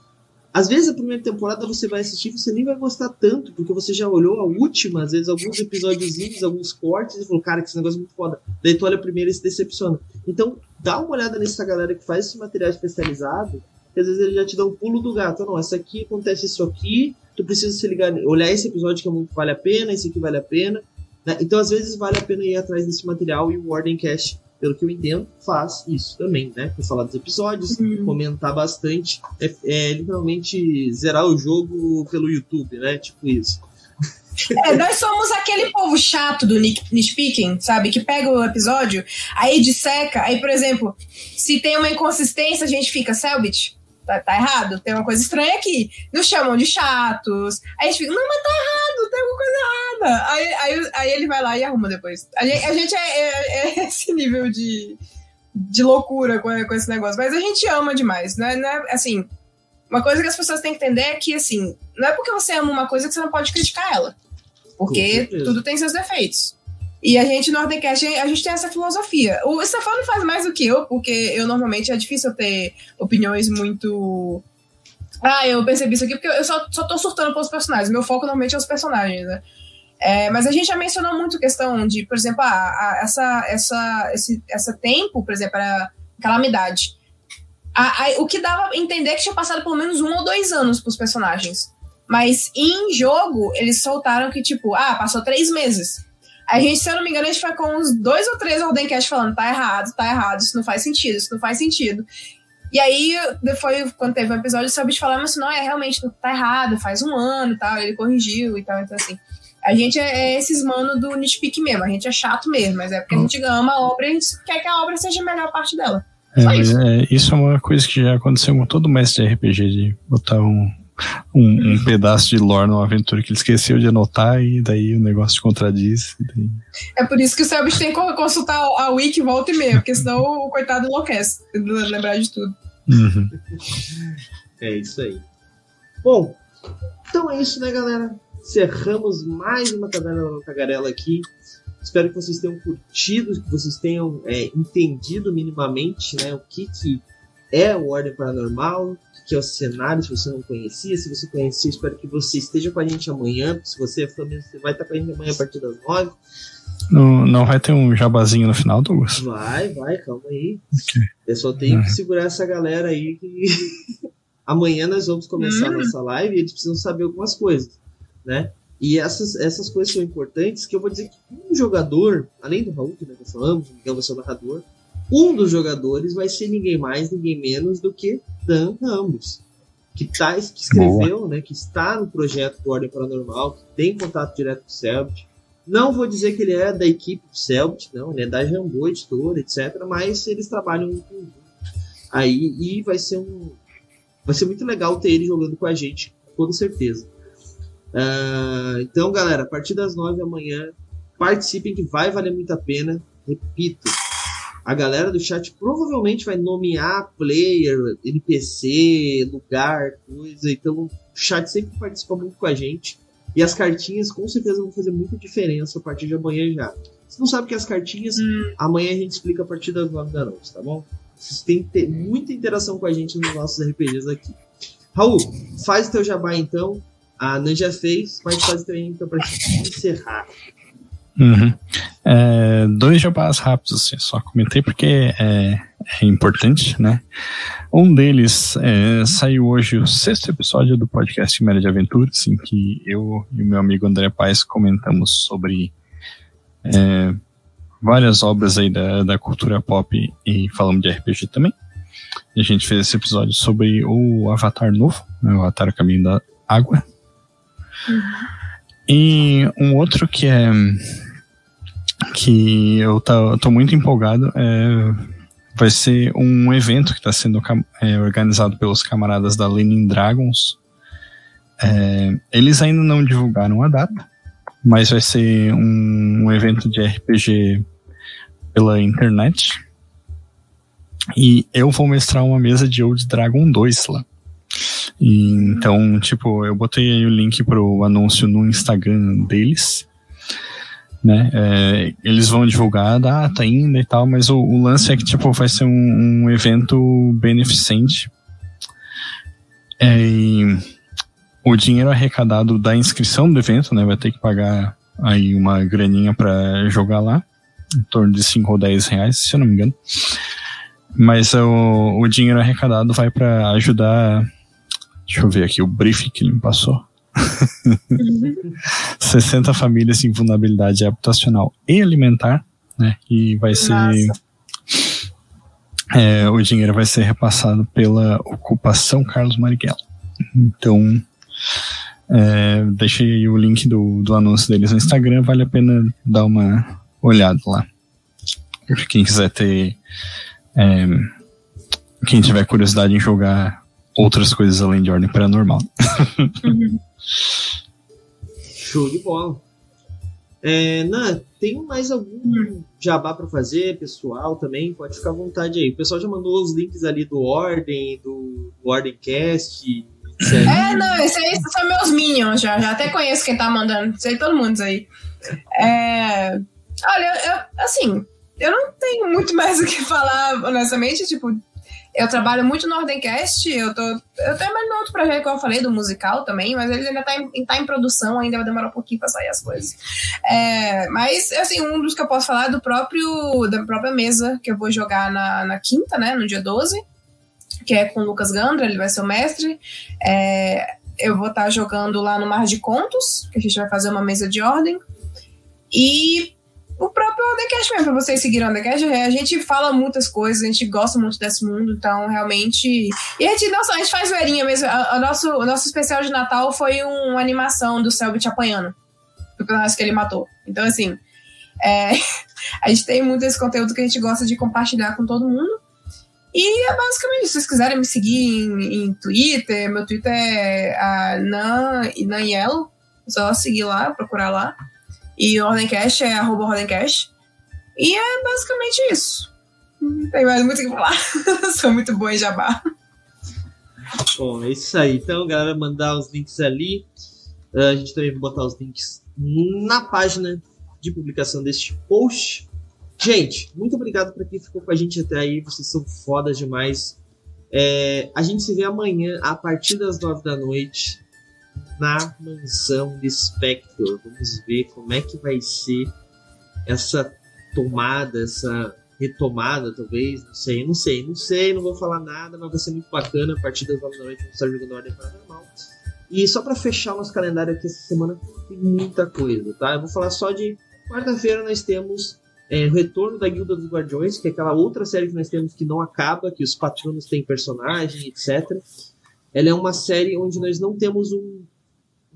S2: às vezes a primeira temporada você vai assistir e você nem vai gostar tanto, porque você já olhou a última, às vezes alguns episódios, alguns cortes, e falou, cara, que esse negócio é muito foda. Daí tu olha a primeira e se decepciona. Então, dá uma olhada nessa galera que faz esse material especializado, que às vezes ele já te dá um pulo do gato. Não, essa aqui acontece isso aqui, tu precisa se ligar, olhar esse episódio que é muito vale a pena, esse aqui vale a pena. Né? Então, às vezes, vale a pena ir atrás desse material e o Wardencast, pelo que eu entendo, faz isso também, né? Pra falar dos episódios, uhum. comentar bastante. É, é, literalmente zerar o jogo pelo YouTube, né? Tipo isso.
S3: É, nós somos aquele povo chato do nitpicking, sabe? Que pega o episódio, aí disseca, aí, por exemplo, se tem uma inconsistência, a gente fica, Selbit, tá, tá, errado, tem uma coisa estranha aqui. Nos chamam de chatos. Aí a gente fica, não, mas tá errado, tem alguma coisa errada. Aí, aí, aí ele vai lá e arruma depois. A gente, a gente é, é, é, esse nível de, de loucura com, com esse negócio. Mas a gente ama demais, né? Não é, assim, uma coisa que as pessoas têm que entender é que, assim, não é porque você ama uma coisa que você não pode criticar ela. Porque tudo tem seus defeitos. E a gente no Ordecast, a gente tem essa filosofia. O Stefano faz mais do que eu, porque eu normalmente é difícil ter opiniões muito Ah, eu percebi isso aqui porque eu só, só tô surtando pelos personagens. Meu foco normalmente é os personagens, né? É, mas a gente já mencionou muito questão de, por exemplo, ah, essa, essa, esse essa tempo, por exemplo, era calamidade. A, a, o que dava a entender é que tinha passado pelo menos um ou dois anos pros personagens. Mas em jogo, eles soltaram que, tipo, ah, passou três meses. A gente, se eu não me engano, a gente foi com uns dois ou três Ordencast falando, tá errado, tá errado, isso não faz sentido, isso não faz sentido. E aí, depois, quando teve o um episódio, o Selbit falando assim, não, é realmente, tá errado, faz um ano e tal, ele corrigiu e tal, então assim. A gente é, é esses mano do nitpick mesmo, a gente é chato mesmo, mas é porque a gente ama a obra e a gente quer que a obra seja a melhor parte dela.
S4: É, isso. É, isso é uma coisa que já aconteceu com todo mestre de RPG, de botar um, um, um, pedaço de lore numa aventura que ele esqueceu de anotar e daí o negócio contradiz. Daí...
S3: É por isso que o Selbit tem que consultar a wiki volta e meia, porque senão o coitado enlouquece, lembrar de tudo.
S4: Uhum.
S2: É isso aí. Bom, então é isso, né, galera? Encerramos mais uma Taverna da Tagarela aqui. Espero que vocês tenham curtido, que vocês tenham é, entendido minimamente né, o que, que é o Ordem Paranormal, o que é o cenário, se você não conhecia. Se você conhecia, espero que você esteja com a gente amanhã. Se você é fã mesmo, você vai estar com a gente amanhã a partir das nove.
S4: Não, não vai ter um jabazinho no final, Douglas?
S2: Vai, vai, calma aí. Okay. Eu só tenho que segurar essa galera aí que amanhã nós vamos começar a hum. nossa live e eles precisam saber algumas coisas né? E essas, essas coisas são importantes que eu vou dizer que um jogador, além do Raul, que nós falamos, o Miguel vai ser o narrador, um dos jogadores vai ser ninguém mais, ninguém menos do que Dan Ramos, que, tá, que escreveu, né, que está no projeto do Ordem Paranormal, que tem contato direto com o Selbit. Não vou dizer que ele é da equipe do Selbit, não, ele é da Jambô Editora, etc., mas eles trabalham em conjunto. Aí, e vai ser um. Vai ser muito legal ter ele jogando com a gente, com certeza. Uh, então, galera, a partir das nove da manhã, participem que vai valer muito a pena. Repito, a galera do chat provavelmente vai nomear player, NPC, lugar, coisa. Então, o chat sempre participa muito com a gente. E as cartinhas com certeza vão fazer muita diferença a partir de amanhã já. Se não sabe que as cartinhas, hum. amanhã a gente explica a partir das nove da noite, tá bom? Vocês têm que ter muita interação com a gente nos nossos RPGs aqui. Raul, faz o teu jabá então a Nan já fez, mas faz também então para encerrar.
S4: Uhum. É, dois jabás rápidos, assim, só comentei porque é, é importante, né? Um deles é, saiu hoje o sexto episódio do podcast Média de Aventuras, em que eu e o meu amigo André Paes comentamos sobre é, várias obras aí da, da cultura pop e falamos de RPG também. E a gente fez esse episódio sobre o Avatar novo, né, o Avatar Caminho da Água, Uhum. E um outro que é que eu tô, tô muito empolgado é, vai ser um evento que está sendo é, organizado pelos camaradas da Lenin Dragons. É, eles ainda não divulgaram a data, mas vai ser um, um evento de RPG pela internet. E eu vou mestrar uma mesa de Old Dragon 2 lá. E, então, tipo, eu botei aí o link pro anúncio no Instagram deles. Né? É, eles vão divulgar a data ainda e tal, mas o, o lance é que tipo, vai ser um, um evento beneficente. É, o dinheiro arrecadado da inscrição do evento, né, vai ter que pagar aí uma graninha para jogar lá, em torno de 5 ou 10 reais, se eu não me engano. Mas o, o dinheiro arrecadado vai para ajudar Deixa eu ver aqui o briefing que ele me passou. 60 famílias em vulnerabilidade habitacional e alimentar, né? E vai ser. É, o dinheiro vai ser repassado pela ocupação Carlos Marighella. Então, é, deixei o link do, do anúncio deles no Instagram, vale a pena dar uma olhada lá. Quem quiser ter. É, quem tiver curiosidade em jogar outras coisas além de ordem paranormal.
S2: Show de bola. É, Nan, tem mais algum jabá para fazer, pessoal também? Pode ficar à vontade aí. O pessoal já mandou os links ali do Ordem, do, do Ordemcast.
S3: É, não, esses aí são meus minions já. Já até conheço quem tá mandando. Sei todo mundo aí. É, olha, eu, assim, eu não tenho muito mais o que falar, honestamente. Tipo, Eu trabalho muito no Ordencast, eu tô. Eu trabalho no outro projeto que eu falei, do musical também, mas ele ainda tá em, tá em produção, ainda vai demorar um pouquinho pra sair as coisas. É, mas, assim, um dos que eu posso falar é do próprio. da própria mesa que eu vou jogar na, na quinta, né? No dia 12 que é com o Lucas Gandra, ele vai ser o mestre. É, eu vou estar jogando lá no Mar de Contos, que a gente vai fazer uma mesa de ordem. E o próprio Undercast mesmo, pra vocês seguirem o Undercast, a gente fala muitas coisas, a gente gosta muito desse mundo, então realmente. E a gente, nossa, a gente faz verinha mesmo. A nosso, o nosso especial de Natal foi uma animação do Selbit apanhando. Do personagem que ele matou. Então, assim. É, a gente tem muito esse conteúdo que a gente gosta de compartilhar com todo mundo. E é basicamente isso. Se vocês quiserem me seguir em, em Twitter, meu Twitter é a Nan. É só seguir lá, procurar lá. E o Ordencast é arroba Ordencast. E é basicamente isso. Não tem mais muito o que falar. Sou muito boa em jabá.
S2: Bom, é isso aí. Então, galera, mandar os links ali. Uh, a gente também vai botar os links na página de publicação deste post. Gente, muito obrigado para quem ficou com a gente até aí. Vocês são fodas demais. É, a gente se vê amanhã a partir das nove da noite na mansão de Spectre. Vamos ver como é que vai ser essa tomada, essa retomada, talvez. Não sei, não sei, não sei, não vou falar nada, mas vai ser muito bacana. A partir das nove da noite vamos estar jogando Ordem Paranormal. E só para fechar o nosso calendário aqui essa semana, tem muita coisa, tá? Eu vou falar só de quarta-feira nós temos é, o Retorno da Guilda dos Guardiões, que é aquela outra série que nós temos que não acaba, que os patronos têm personagem, etc. Ela é uma série onde nós não temos um,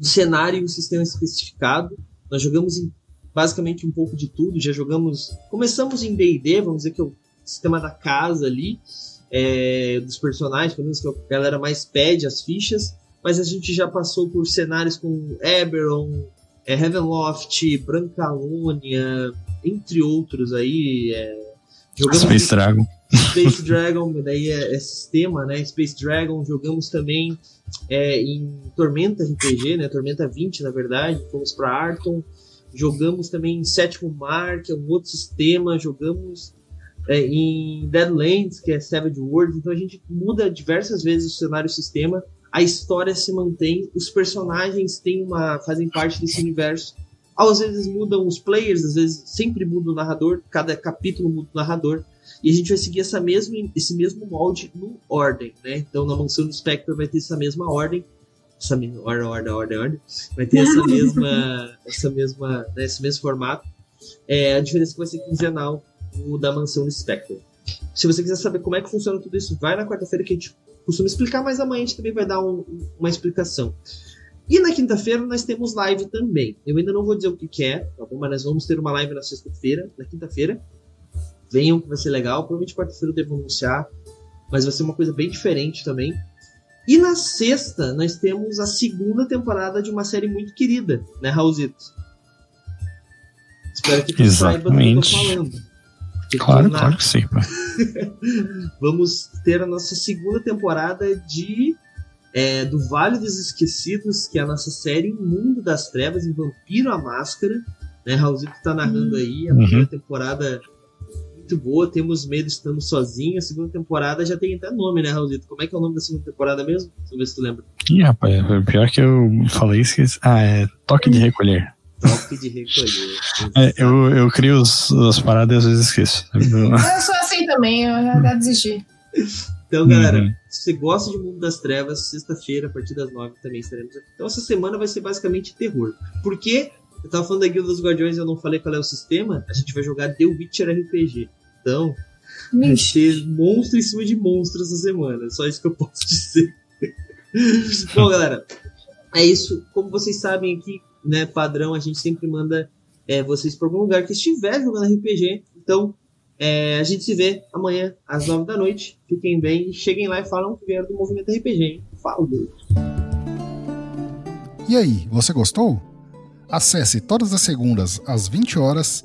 S2: um cenário e um sistema especificado. Nós jogamos em basicamente um pouco de tudo. Já jogamos. Começamos em DD, vamos dizer que é o sistema da casa ali, é, dos personagens, pelo menos que a galera mais pede as fichas. Mas a gente já passou por cenários com Eberron, é, Heavenloft, Brancalônia, entre outros aí. É,
S4: jogamos Space Dragon.
S2: Space Dragon, daí é, é, sistema, né? Space Dragon, jogamos também é, em Tormenta RPG, né? Tormenta 20, na verdade, fomos para Arton. Jogamos também em Sétimo Mar, que é um outro sistema. Jogamos é, em Deadlands, que é Savage Worlds. Então a gente muda diversas vezes o cenário e o sistema. A história se mantém, os personagens têm uma, fazem parte desse universo às vezes mudam os players, às vezes sempre muda o narrador, cada capítulo muda o narrador. E a gente vai seguir essa mesma, esse mesmo molde no Ordem, né? Então na Mansão do Spectre vai ter essa mesma ordem. Essa mesma ordem, ordem, ordem, ordem. Vai ter essa mesma, essa mesma, né, esse mesmo formato. É, a diferença é que vai ser quinzenal o da Mansão do Spectre. Se você quiser saber como é que funciona tudo isso, vai na quarta-feira que a gente costuma explicar, mas amanhã a gente também vai dar um, uma explicação. E na quinta-feira nós temos live também. Eu ainda não vou dizer o que, que é, tá bom? Mas nós vamos ter uma live na sexta-feira, na quinta-feira. Venham que vai ser legal. Provavelmente quarta-feira eu devo anunciar. Mas vai ser uma coisa bem diferente também. E na sexta nós temos a segunda temporada de uma série muito querida, né, Raulzito? Espero que
S4: você saiba do que eu tô falando. Claro, claro que sim.
S2: Vamos ter a nossa segunda temporada de é, do Vale dos Esquecidos, que é a nossa série Mundo das Trevas, em Vampiro a Máscara. Né, Raulzito tá narrando aí, a uhum. primeira temporada muito boa, temos medo, estamos sozinhos. A segunda temporada já tem até nome, né, Raulzito? Como é que é o nome da segunda temporada mesmo? Deixa eu ver se tu lembra.
S4: Ih, rapaz, pior que eu falei isso. Ah, é Toque de Recolher.
S2: Toque de recolher.
S4: É, eu, eu crio os, as paradas e às vezes esqueço.
S3: eu sou assim também, eu já desisti.
S2: Então, galera, uhum. se você gosta de Mundo das Trevas, sexta-feira, a partir das nove, também estaremos aqui. Então, essa semana vai ser basicamente terror. Porque eu tava falando da Guilda dos Guardiões e eu não falei qual é o sistema, a gente vai jogar The Witcher RPG. Então, vai ter monstro em cima de monstro essa semana. Só isso que eu posso dizer. Bom, galera, é isso. Como vocês sabem aqui, né, padrão, a gente sempre manda é, vocês para algum lugar que estiver jogando RPG. Então, é, a gente se vê amanhã às nove da noite. Fiquem bem cheguem lá e falam que vieram do Movimento RPG, hein? Falou!
S5: E aí, você gostou? Acesse todas as segundas às 20 horas